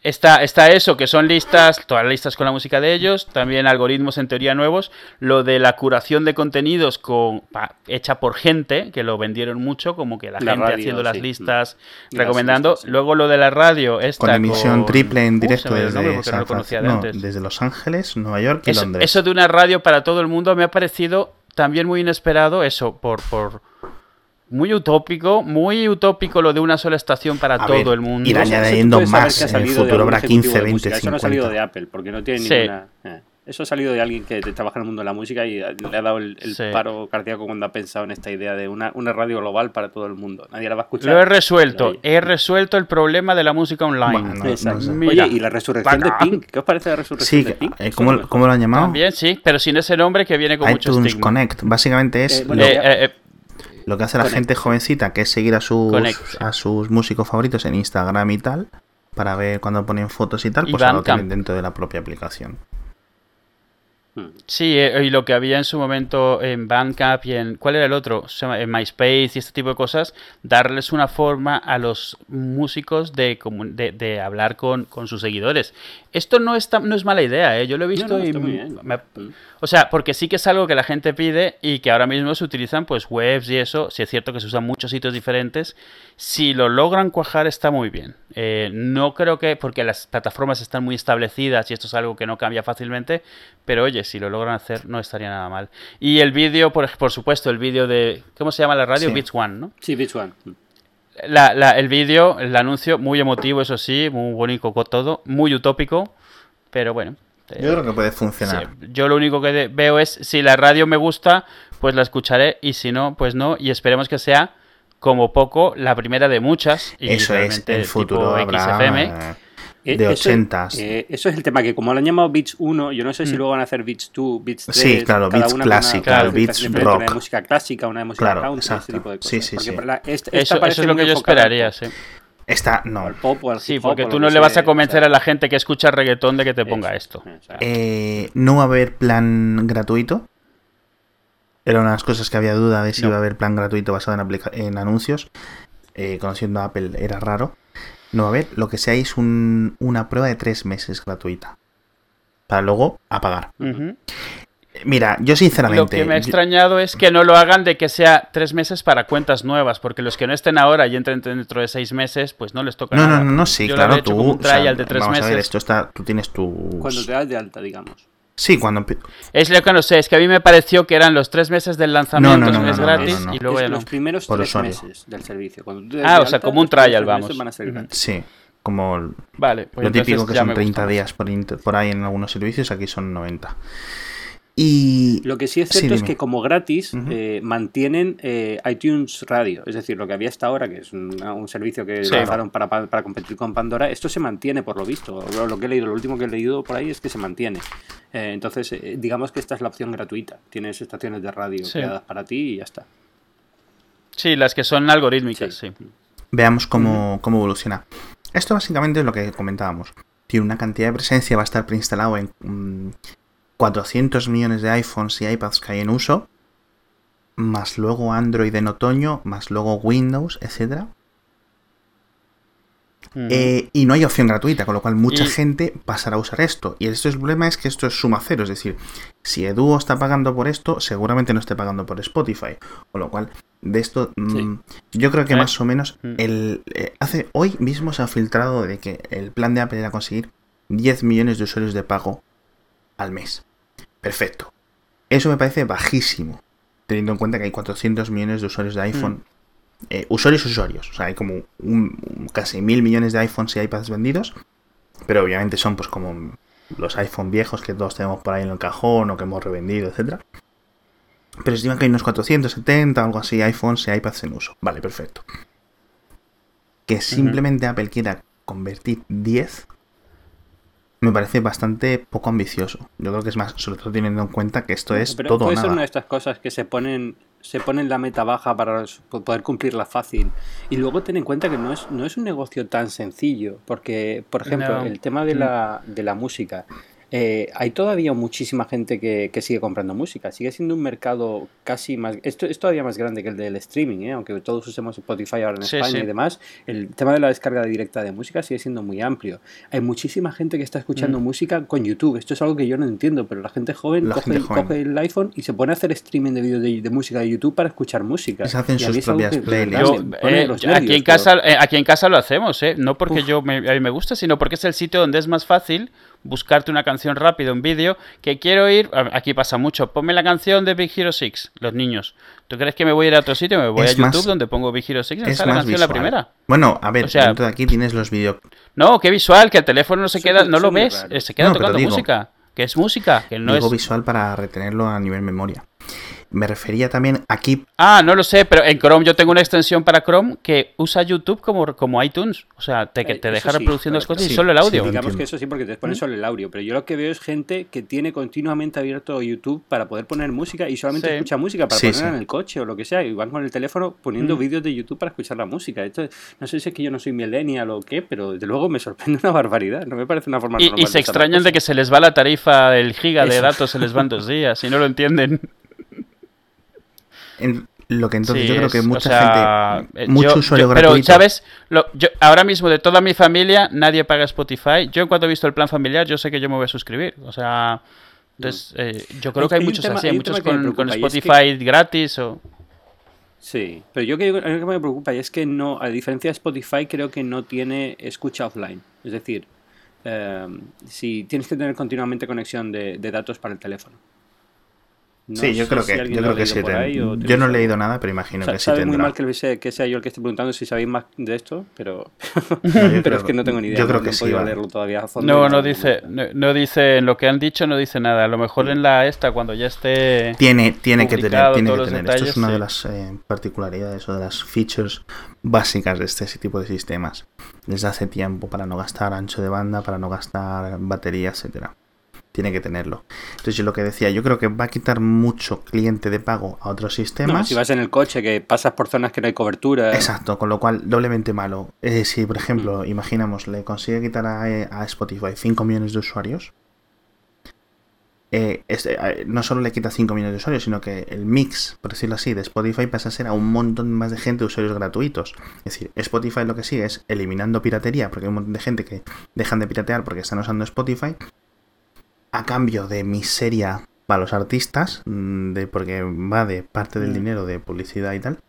Está, está eso, que son listas, todas las listas con la música de ellos, también algoritmos en teoría nuevos, lo de la curación de contenidos con, pa- hecha por gente, que lo vendieron mucho, como que la, La gente radio, haciendo las listas, Y las recomendando. listas, sí. Luego lo de la radio, esta con emisión con- triple en directo desde, no San no, desde Los Ángeles, Nueva York y Eso, Londres. eso de una radio para todo el mundo me ha parecido también muy inesperado, eso, por, por muy utópico, muy utópico lo de una sola estación para A todo ver, el mundo. ir añadiendo más, en el futuro habrá ejecutivo 15, de 20, música. Eso no ha salido 50. de Apple, porque no tiene Sí. ninguna... eh, Eso ha salido de alguien que trabaja en el mundo de la música y le ha dado el, el Sí. paro cardíaco cuando ha pensado en esta idea de una, una radio global para todo el mundo. Nadie la va a escuchar. Lo he resuelto, he resuelto el problema de la música online. Bueno, no- Exacto. sé. Mira, Oye, y la resurrección de. Pink. ¿Qué os parece la resurrección Sí, de Pink? eh, ¿cómo, lo cómo lo han llamado? También sí, pero sin ese nombre que viene con mucho iTunes estigma. Connect. Básicamente es Eh, bueno, lo, Eh, ya- eh, eh, lo que hace la gente jovencita, que es seguir a sus, Connect. a sus músicos favoritos en Instagram y tal, para ver cuando ponen fotos y tal, Y pues ahora lo tienen dentro de la propia aplicación. Sí, eh, y lo que había en su momento en Bandcamp y en... ¿Cuál era el otro? En MySpace y este tipo de cosas, darles una forma a los músicos de, comu- de, de hablar con, con sus seguidores. Esto no es, tan- no es mala idea, ¿eh? Yo lo he visto No, no, y... me- Mm. O sea, porque sí que es algo que la gente pide y que ahora mismo se utilizan pues webs y eso. Si es cierto que se usan muchos sitios diferentes. Si lo logran cuajar está muy bien. Eh, no creo que, porque las plataformas están muy establecidas y esto es algo que no cambia fácilmente. Pero oye, si lo logran hacer no estaría nada mal. Y el vídeo, por, por supuesto, el vídeo de... ¿Cómo se llama la radio? Sí. Beats One, ¿no? Sí, Beach One. Mm. La- la- el vídeo, el anuncio, muy emotivo, eso sí, muy bonito con todo, muy utópico. Pero bueno. eh, Yo creo que puede funcionar. Sí, yo lo único que veo es si la radio me gusta, pues la escucharé y si no, pues no. Y esperemos que sea como poco la primera de muchas. Y Eso es, el futuro habrá XFM. Eh, de eso- 80s. eh, eso es el tema, que como lo han llamado Beats 1, yo no sé si Mm. luego van a hacer Beats 2, Beats 3. Sí, claro, cada Beats clásica, Claro, Beats diferente, Una de rock. música clásica, una de música Claro, country, ese exacto. tipo de cosas. Sí, sí, Porque sí. la- esta- esta Eso, es lo que yo esperaría, sí. Está, o no. al pop o al Sí, porque tú no le vas sea, a convencer o sea, a la gente que escucha reggaetón de que te ponga esto. o sea, Eh, no va a haber plan gratuito. Era una de las cosas que había duda de si No. iba a haber plan gratuito basado en, en anuncios. Eh, conociendo a Apple era raro. No va a haber. Lo que sea es un- una prueba de tres meses gratuita. Para luego apagar. Mira, yo sinceramente. Lo que me ha yo- extrañado es que no lo hagan de que sea tres meses para cuentas nuevas, porque los que no estén ahora y entren dentro de seis meses, pues no les toca No, nada. no, no, no, sí, Yo lo claro, había hecho tú. como un o sea, trial de tres vamos a ver, meses. esto está. Tú tienes tu. Cuando te das de alta, digamos. Sí, cuando. Es lo que no sé, es que a mí me pareció que eran los tres meses del lanzamiento, No, no, no, es gratis no, no. y luego Es ya no. los primeros Por tres usuario. meses del servicio. Cuando Ah, o sea, como un trial, vamos. van a ser gratis. Sí, como Vale, pues lo típico que son me 30 gusta días por, inter- por ahí en algunos servicios, aquí son 90. Y. Lo que sí es Sí, cierto es que como gratis eh, mantienen eh, iTunes Radio, es decir, lo que había hasta ahora, que es un, un servicio que Sí. lanzaron para, pa- para competir con Pandora, esto se mantiene por lo visto. Lo, lo que he leído, lo último que he leído por ahí es que se mantiene. Eh, entonces, eh, digamos que esta es la opción gratuita. Tienes estaciones de radio Sí. creadas para ti y ya está. Sí, las que son algorítmicas, sí. Veamos cómo, cómo evoluciona. Esto básicamente es lo que comentábamos. Tiene una cantidad de presencia, va a estar preinstalado en mm, 400 millones de iPhones y iPads que hay en uso, más luego Android en otoño, más luego Windows, etcétera. Eh, y no hay opción gratuita, con lo cual mucha Y- gente pasará a usar esto. Y esto es el problema es que esto es suma cero, es decir, si Eduo está pagando por esto, seguramente no esté pagando por Spotify. Con lo cual, de esto, mm, yo creo que Eh, más o menos mm. el eh, hace hoy mismo se ha filtrado de que el plan de Apple era conseguir 10 millones de usuarios de pago al mes. Perfecto. Eso me parece bajísimo, teniendo en cuenta que hay 400 millones de usuarios de iPhone. Eh, usuarios usuarios. O sea, hay como un, un- casi mil millones de iPhones y iPads vendidos. Pero obviamente son pues como los iPhone viejos que todos tenemos por ahí en el cajón o que hemos revendido, etcétera. Pero estima que hay unos 470 o algo así iPhones y iPads en uso. Vale, perfecto. Que simplemente Apple quiera convertir 10 me parece bastante poco ambicioso. Yo creo que es más, sobre todo teniendo en cuenta que esto es Pero todo o puede ser nada. una de estas cosas que se ponen se ponen la meta baja para poder cumplirla fácil. Y luego ten en cuenta que no es, no es un negocio tan sencillo, porque, por ejemplo, No. el tema de la, de la música. Eh, hay todavía muchísima gente que, que sigue comprando música. Sigue siendo un mercado casi más... Esto es todavía más grande que el del streaming, ¿eh? aunque todos usemos Spotify ahora en Sí, España sí. y demás. El tema de la descarga directa de música sigue siendo muy amplio. Hay muchísima gente que está escuchando Mm. música con YouTube. Esto es algo que yo no entiendo, pero la gente joven, La coge, gente joven. coge el iPhone y se pone a hacer streaming de vídeos de, de música de YouTube para escuchar música. Y se hacen Y sus propias playlists. Yo, eh, los aquí, en nervios, casa, eh, aquí en casa lo hacemos, ¿eh? No porque Uf. yo me, a mí me gusta, sino porque es el sitio donde es más fácil buscarte una canción rápido, un vídeo, que quiero ir, aquí pasa mucho, ponme la canción de Big Hero 6, los niños. ¿Tú crees que me voy a ir a otro sitio? Me voy Es a YouTube más- donde pongo Big Hero 6 y me Es sale la más canción visual. la primera. Bueno, a ver, O sea- dentro de aquí tienes los vídeos No, qué visual, que el teléfono no se Eso queda, no lo ves, raro. eh, se queda No, tocando digo- música, que es música, que no digo es... visual para retenerlo a nivel memoria. Me refería también aquí. Ah, no lo sé, pero en Chrome yo tengo una extensión para Chrome que usa YouTube como, como iTunes. O sea, te, que Eh, te deja sí, reproduciendo las cosas y Sí, solo el audio. Digamos que eso sí, porque te ¿Mm? pones solo el audio. Pero yo lo que veo es gente que tiene continuamente abierto YouTube para poder poner música y solamente Sí. escucha música para Sí, ponerla sí. en el coche o lo que sea. Y van con el teléfono poniendo Mm. vídeos de YouTube para escuchar la música. Esto, no sé si es que yo no soy millennial o qué, pero desde luego me sorprende una barbaridad. No me parece una forma Y, normal y se extrañan de que se les va la tarifa del giga de Eso. datos, se les van dos días y no lo entienden. En lo que entonces Sí, yo creo que o mucha sea, gente, eh, mucho yo- usuario yo- gratuito. Pero, ¿sabes? Lo- yo, ahora mismo, de toda mi familia, nadie paga Spotify. Yo, en cuanto he visto el plan familiar, yo sé que yo me voy a suscribir. O sea, entonces, eh, yo creo Hay- que hay muchos tema- así, hay muchos con, con preocupa, y es que- Spotify gratis o... Sí, pero yo creo que lo que me preocupa y es que no, a diferencia de Spotify, creo que no tiene escucha offline. Es decir, eh, si tienes que tener continuamente conexión de, de datos para el teléfono. No sí, yo creo si que, yo creo que sí. ahí o yo no he leído nada, pero imagino Sa- que sí sabe muy tendrá. mal que, sea, que sea yo el que esté preguntando si sabéis más de esto, pero, yo pero creo- es que no tengo ni idea. yo creo no, que no sí, leerlo todavía a fondo. No, no dice, no, no dice, en lo que han dicho no dice nada. A lo mejor en la esta, cuando ya esté... Tiene, tiene que tener, tiene que tener. Esto es detalles, una sí. de las eh, particularidades o de las features básicas de este tipo de sistemas. Desde hace tiempo para no gastar ancho de banda, para no gastar batería, etcétera. Tiene que tenerlo. Entonces yo lo que decía, yo creo que va a quitar mucho cliente de pago a otros No, sistemas. si vas en el coche que pasas por zonas que no hay cobertura. Exacto, con lo cual doblemente malo. Eh, si, por ejemplo, imaginamos, le consigue quitar a, a Spotify 5 millones de usuarios, eh, este, eh, no solo le quita 5 millones de usuarios, sino que el mix, por decirlo así, de Spotify pasa a ser a un montón más de gente de usuarios gratuitos. Es decir, Spotify lo que sigue es eliminando piratería, porque hay un montón de gente que dejan de piratear porque están usando Spotify, a cambio de miseria para los artistas, mm, de, porque va de parte del Mm. dinero de publicidad y tal.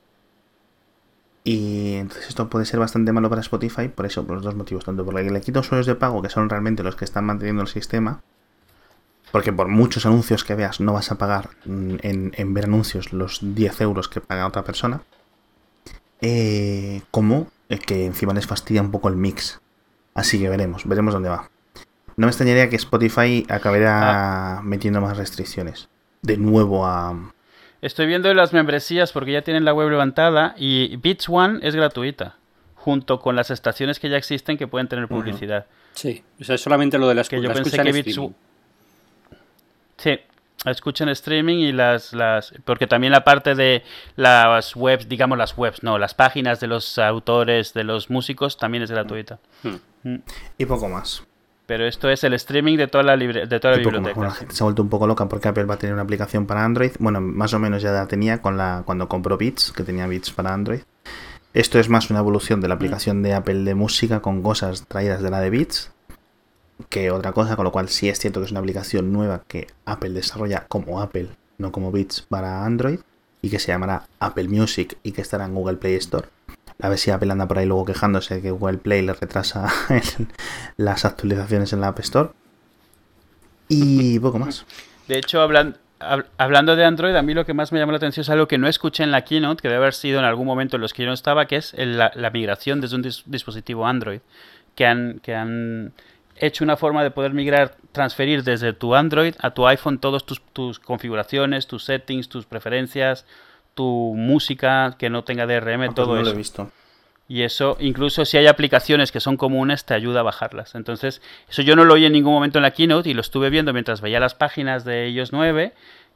Y entonces esto puede ser bastante malo para Spotify por eso, por los dos motivos. Tanto porque le quita usuarios de pago, que son realmente los que están manteniendo el sistema. Porque por muchos anuncios que veas no vas a pagar mm, en, en ver anuncios los 10 euros que paga otra persona. Eh, como eh, que encima les fastidia un poco el mix. Así que veremos, veremos dónde va. No me extrañaría que Spotify acabará metiendo más restricciones. De nuevo a... Estoy viendo las membresías porque ya tienen la web levantada y Beats One es gratuita, junto con las estaciones que ya existen que pueden tener publicidad. Sí, o sea, es solamente lo de las Que yo pensé que Beats streaming. Sí, escuchan streaming y las, las... Porque también la parte de las webs, digamos las webs, no, las páginas de los autores, de los músicos, también es gratuita. Mm. Y poco más. Pero esto es el streaming de toda la, libre- de toda la más. biblioteca. La gente se ha vuelto un poco loca porque Apple va a tener una aplicación para Android. Bueno, más o menos ya la tenía con la cuando compró Beats, que tenía Beats para Android. Esto es más una evolución de la aplicación de Apple de música con cosas traídas de la de Beats que otra cosa, con lo cual sí es cierto que es una aplicación nueva que Apple desarrolla como Apple, no como Beats para Android, y que se llamará Apple Music y que estará en Google Play Store. A ver si Apple anda por ahí luego quejándose de que Google Play le retrasa las actualizaciones en la App Store. Y poco más. De hecho, hablan, hablando de Android, a mí lo que más me llamó la atención es algo que no escuché en la keynote, que debe haber sido en algún momento en los que yo no estaba, que es la, migración desde un dispositivo Android. Que han, que han hecho una forma de poder migrar, transferir desde tu Android a tu iPhone todas tus, tus, configuraciones, tus settings, tus preferencias, tu música que no tenga DRM, ah, pues todo eso. Lo he visto. Y eso, incluso si hay aplicaciones que son comunes, te ayuda a bajarlas. Entonces, eso yo no lo oí en ningún momento en la keynote y lo estuve viendo mientras veía las páginas de ellos 9.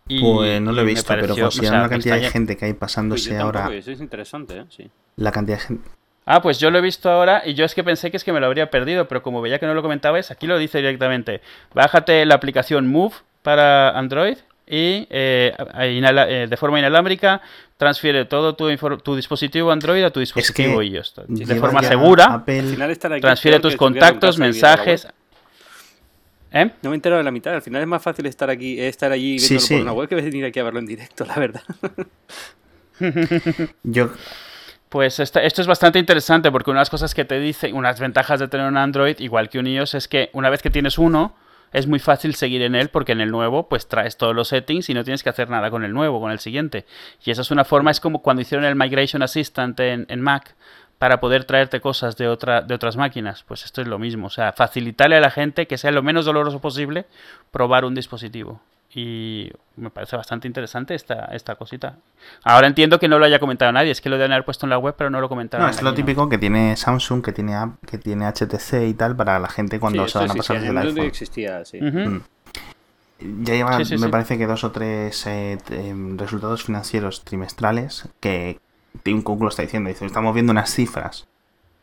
Y, pues no lo he visto, pero considerando la cantidad de gente que hay pasándose ahora. Eso es interesante, ¿eh? sí. La cantidad de gente Ah, pues yo lo he visto ahora y yo es que pensé que es que me lo habría perdido, pero como veía que no lo comentabais, aquí lo dice directamente. Bájate la aplicación Move para Android y eh, eh, de forma inalámbrica transfiere todo tu, tu, dispositivo Android a tu dispositivo iOS. De forma segura, transfiere tus contactos, mensajes... ¿Eh? No me he enterado de la mitad. Al final es más fácil estar aquí, estar allí viéndolo por una web que venir aquí a verlo en directo, la verdad. Yo pues esto es bastante interesante porque una de las cosas que te dice, unas ventajas de tener un Android igual que un iOS es que una vez que tienes uno, es muy fácil seguir en él porque en el nuevo pues traes todos los settings y no tienes que hacer nada con el nuevo, con el siguiente. Y esa es una forma, es como cuando hicieron el Migration Assistant en, en Mac para poder traerte cosas de, otra, de otras máquinas. Pues esto es lo mismo, o sea, facilitarle a la gente que sea lo menos doloroso posible probar un dispositivo y me parece bastante interesante esta, esta cosita. Ahora entiendo que no lo haya comentado nadie, es que lo deben haber puesto en la web, pero no lo comentaron. No, es lo típico que tiene Samsung, que tiene que tiene HTC y tal para la gente cuando se van a pasar desde el iPhone. existía, sí. Mm. Ya lleva, me parece que dos o tres eh, em, resultados financieros trimestrales que Tim Cook lo está diciendo. Dice, estamos viendo unas cifras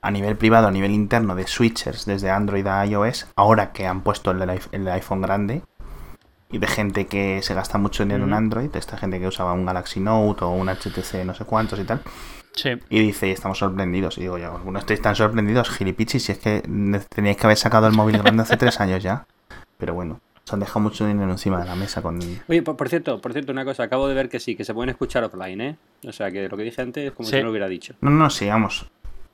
a nivel privado, a nivel interno de switchers desde Android a iOS, ahora que han puesto el iPhone grande, y de gente que se gasta mucho dinero en Android, de esta gente que usaba un Galaxy Note o un HTC no sé cuántos y tal. Sí. Y dice, y estamos sorprendidos. Y digo, ya, no estáis tan sorprendidos, gilipichis, si es que teníais que haber sacado el móvil grande hace tres años ya. Pero bueno, se han dejado mucho dinero encima de la mesa con... Oye, por, cierto, por cierto, una cosa, acabo de ver que sí, que se pueden escuchar offline, ¿eh? O sea, que lo que dije antes es como si no lo hubiera dicho. No, no, sigamos.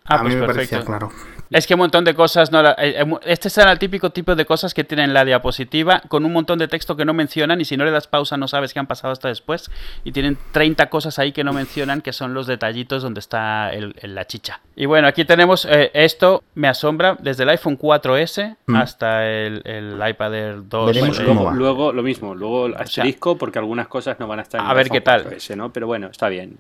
Ah, a mí pues me parecía claro. Es que un montón de cosas no eh, eh, Este es el típico tipo de cosas que tienen la diapositiva con un montón de texto que no mencionan y si no le das pausa no sabes qué han pasado hasta después y tienen 30 cosas ahí que no mencionan que son los detallitos donde está la chicha. Y bueno, aquí tenemos eh, esto, me asombra, desde el iPhone 4S mm. hasta el, iPad Air 2. Veremos luego, luego, lo mismo, luego asterisco porque algunas cosas no van a estar en a ver qué tal. ¿no? Pero bueno, está bien.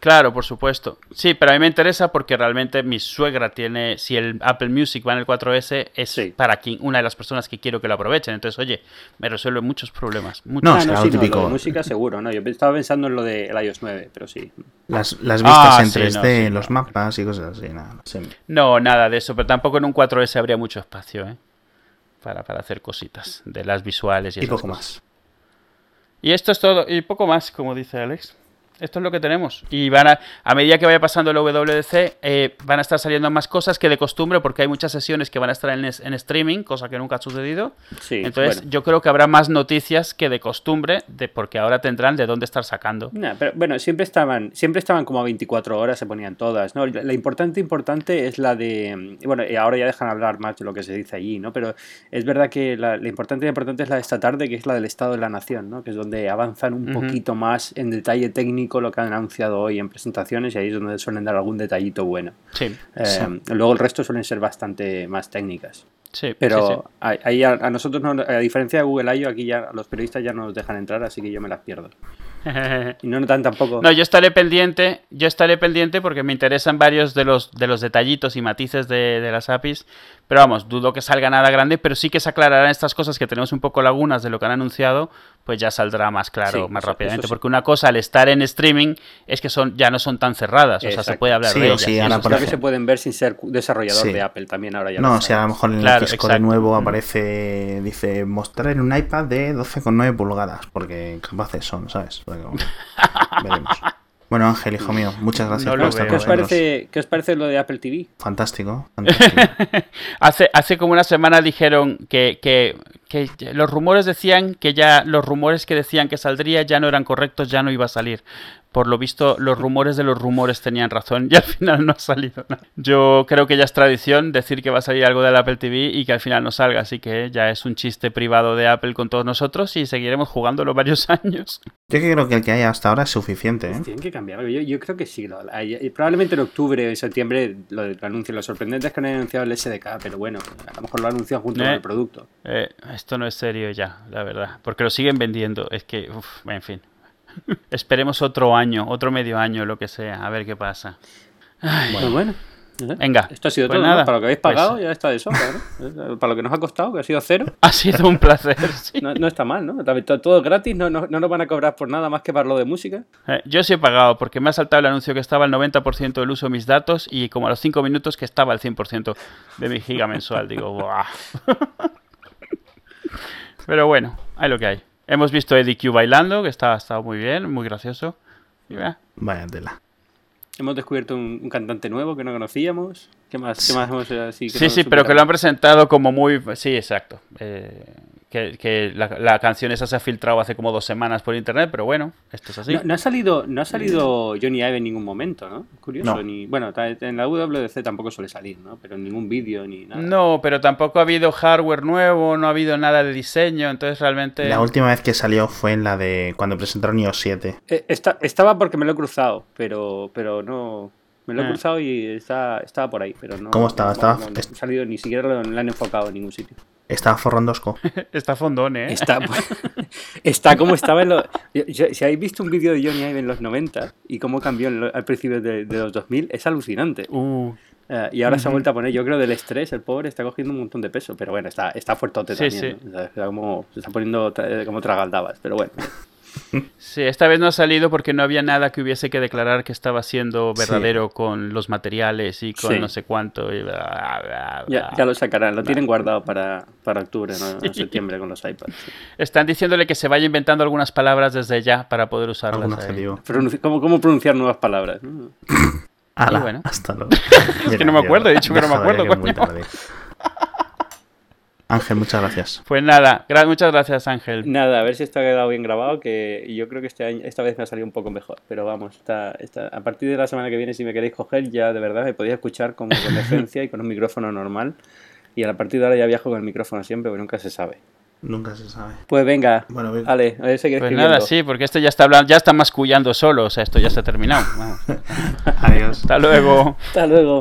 Claro, por supuesto. Sí, pero a mí me interesa porque realmente mi suegra tiene, si el Apple Music va en el 4S, es para quien, una de las personas que quiero que lo aprovechen. Entonces, oye, me resuelve muchos problemas. No, no, no, típico. música seguro, ¿no? Yo estaba pensando en lo del iOS 9, pero sí. Las, las vistas ah, en 3D, los mapas y cosas así, nada. No, nada de eso, pero tampoco en un 4S habría mucho espacio, ¿eh? Para, para hacer cositas de las visuales y, y poco más. Y esto es todo, y poco más, como dice Alex. Esto es lo que tenemos. Y van a, a medida que vaya pasando el WWDC, eh, van a estar saliendo más cosas que de costumbre, porque hay muchas sesiones que van a estar en, en streaming, cosa que nunca ha sucedido. Sí, Entonces, yo creo que habrá más noticias que de costumbre, de, porque ahora tendrán de dónde estar sacando. pero, bueno, siempre estaban, siempre estaban como a 24 horas, se ponían todas. ¿no? La, importante, importante es la de. Bueno, y ahora ya dejan hablar más de lo que se dice allí, ¿no? Pero es verdad que la, importante, importante es la de esta tarde, que es la del Estado de la Nación, ¿no? Que es donde avanzan un poquito más en detalle técnico lo que han anunciado hoy en presentaciones y ahí es donde suelen dar algún detallito bueno. Sí, eh, Luego el resto suelen ser bastante más técnicas. Sí, pero ahí a, nosotros, a diferencia de Google I.O., aquí ya los periodistas ya no nos dejan entrar, así que yo me las pierdo. y no notan tampoco. No, yo estaré pendiente, yo estaré pendiente porque me interesan varios de los, de los detallitos y matices de, de las APIs pero vamos, dudo que salga nada grande, pero sí que se aclararán estas cosas que tenemos un poco lagunas de lo que han anunciado, pues ya saldrá más claro, más rápidamente. Porque una cosa al estar en streaming es que son ya no son tan cerradas, o sea, se puede hablar de ellas. Sí, que se pueden ver sin ser desarrapidador de Apple también ahora ya. No, si a lo mejor en el disco de nuevo aparece, dice, mostrar en un iPad de 12,9 pulgadas, porque capaces son, ¿sabes? veremos. Bueno, Ángel, hijo mío, muchas gracias No por estar veo, ¿Qué os, ¿eh? parece, ¿Qué os parece lo de Apple TV? Fantástico, fantástico. Hace, hace como una semana dijeron que, que, que los rumores decían que ya los rumores que decían que saldría ya no eran correctos, ya no iba a salir. Por lo visto, los rumores de los rumores tenían razón y al final no ha salido nada. Yo creo que ya es tradición decir que va a salir algo del Apple TV y que al final no salga, así que ya es un chiste privado de Apple con todos nosotros y seguiremos jugándolo varios años. Yo creo que el que hay hasta ahora es suficiente, ¿eh? Tienen que cambiarlo. Yo, yo creo que sí. Lo, hay- y probablemente en octubre o en septiembre lo, lo anuncien. Lo sorprendente es que no hayan anunciado el SDK, pero bueno, a lo mejor lo anuncian junto con Eh. el producto. Eh, esto no es serio ya, la verdad, porque lo siguen vendiendo. Es que, uf, en fin. Esperemos otro año, otro medio año, lo que sea, a ver qué pasa. Pues bueno. no sé. Venga, Esto ha sido pues todo, ¿no? nada, Para lo que habéis pues- pagado ya está de sobra, ¿no? Para lo que nos ha costado, que ha sido cero. Ha sido un placer. sí. No, no está mal, ¿no? Todo, gratis, no, no, no nos van a cobrar por nada más que para lo de música. Eh, Yo sí he pagado porque me ha saltado el anuncio que estaba al 90% del uso de mis datos y como a los 5 minutos que estaba al 100% de mi giga mensual. Digo, ¡buah! Pero bueno, hay lo que hay. Hemos visto a Eddie Q bailando, que está, ha estado muy bien, muy gracioso. Y, eh, Vaya tela. Hemos descubierto un, un cantante nuevo que no conocíamos. ¿Qué más, qué más hemos eh, así Sí, no sí, pero que lo han presentado como muy... Sí, exacto. Eh, que que la, la canción esa se ha filtrado hace como dos semanas por internet, pero bueno, esto es así. No, no ha salido, no ha salido Johnny Ive en ningún momento, ¿no? Curioso. No. Ni, bueno, en la WWDC tampoco suele salir, ¿no? Pero en ningún vídeo ni nada. No, pero tampoco ha habido hardware nuevo, no ha habido nada de diseño, entonces realmente... La última vez que salió fue en la de cuando presentaron iOS 7. Eh, esta- estaba porque me lo he cruzado, pero, pero no. Me lo he Ah. cruzado y está, estaba por ahí, pero no. ¿Cómo estaba? no- Estaba- no- no ha salido, ni siquiera lo, lo han enfocado en ningún sitio. Estaba forrondosco. Está fondón, ¿eh? Está, está como estaba en los. Si habéis visto un vídeo de Johnny Ive en los 90 y cómo cambió en lo- al principio de, de los 2000, es alucinante. Uh, Eh, y ahora se ha vuelto a poner, yo creo, del estrés, el pobre está cogiendo un montón de peso, pero bueno, está, está fuertote Sí, también. sí. ¿no? O sea, está como, se está poniendo tra- como tragaldabas, pero bueno. Sí, esta vez no ha salido porque no había nada que hubiese que declarar que estaba siendo Sí. verdadero con los materiales y con Sí. no sé cuánto. y bla, bla, bla, Ya, ya lo sacarán, lo tienen guardado para, para octubre, ¿no? En septiembre con los iPads. sí. Están diciéndole que se vaya inventando algunas palabras desde ya para poder usarlas. ¿Cómo, ¿Cómo pronunciar nuevas palabras? no? Ala, bueno. hasta luego. que no me acuerdo, he dicho que no me acuerdo, muy coño. tarde. Ángel, muchas gracias. Pues nada, gra- muchas gracias Ángel. Nada, a ver si esto ha quedado bien grabado, que yo creo que este año, esta vez me ha salido un poco mejor. Pero vamos, está, está- a partir de la semana que viene, si me queréis coger, ya de verdad me podéis escuchar como con decencia y con un micrófono normal. Y a partir de ahora ya viajo con el micrófono siempre, porque nunca se sabe. Nunca se sabe. Pues venga, Bueno, ve- Ale, a ver si Pues nada, sí, porque este ya está hablando, ya está mascullando solo, o sea, esto ya se ha terminado. Adiós. Hasta luego. Hasta luego.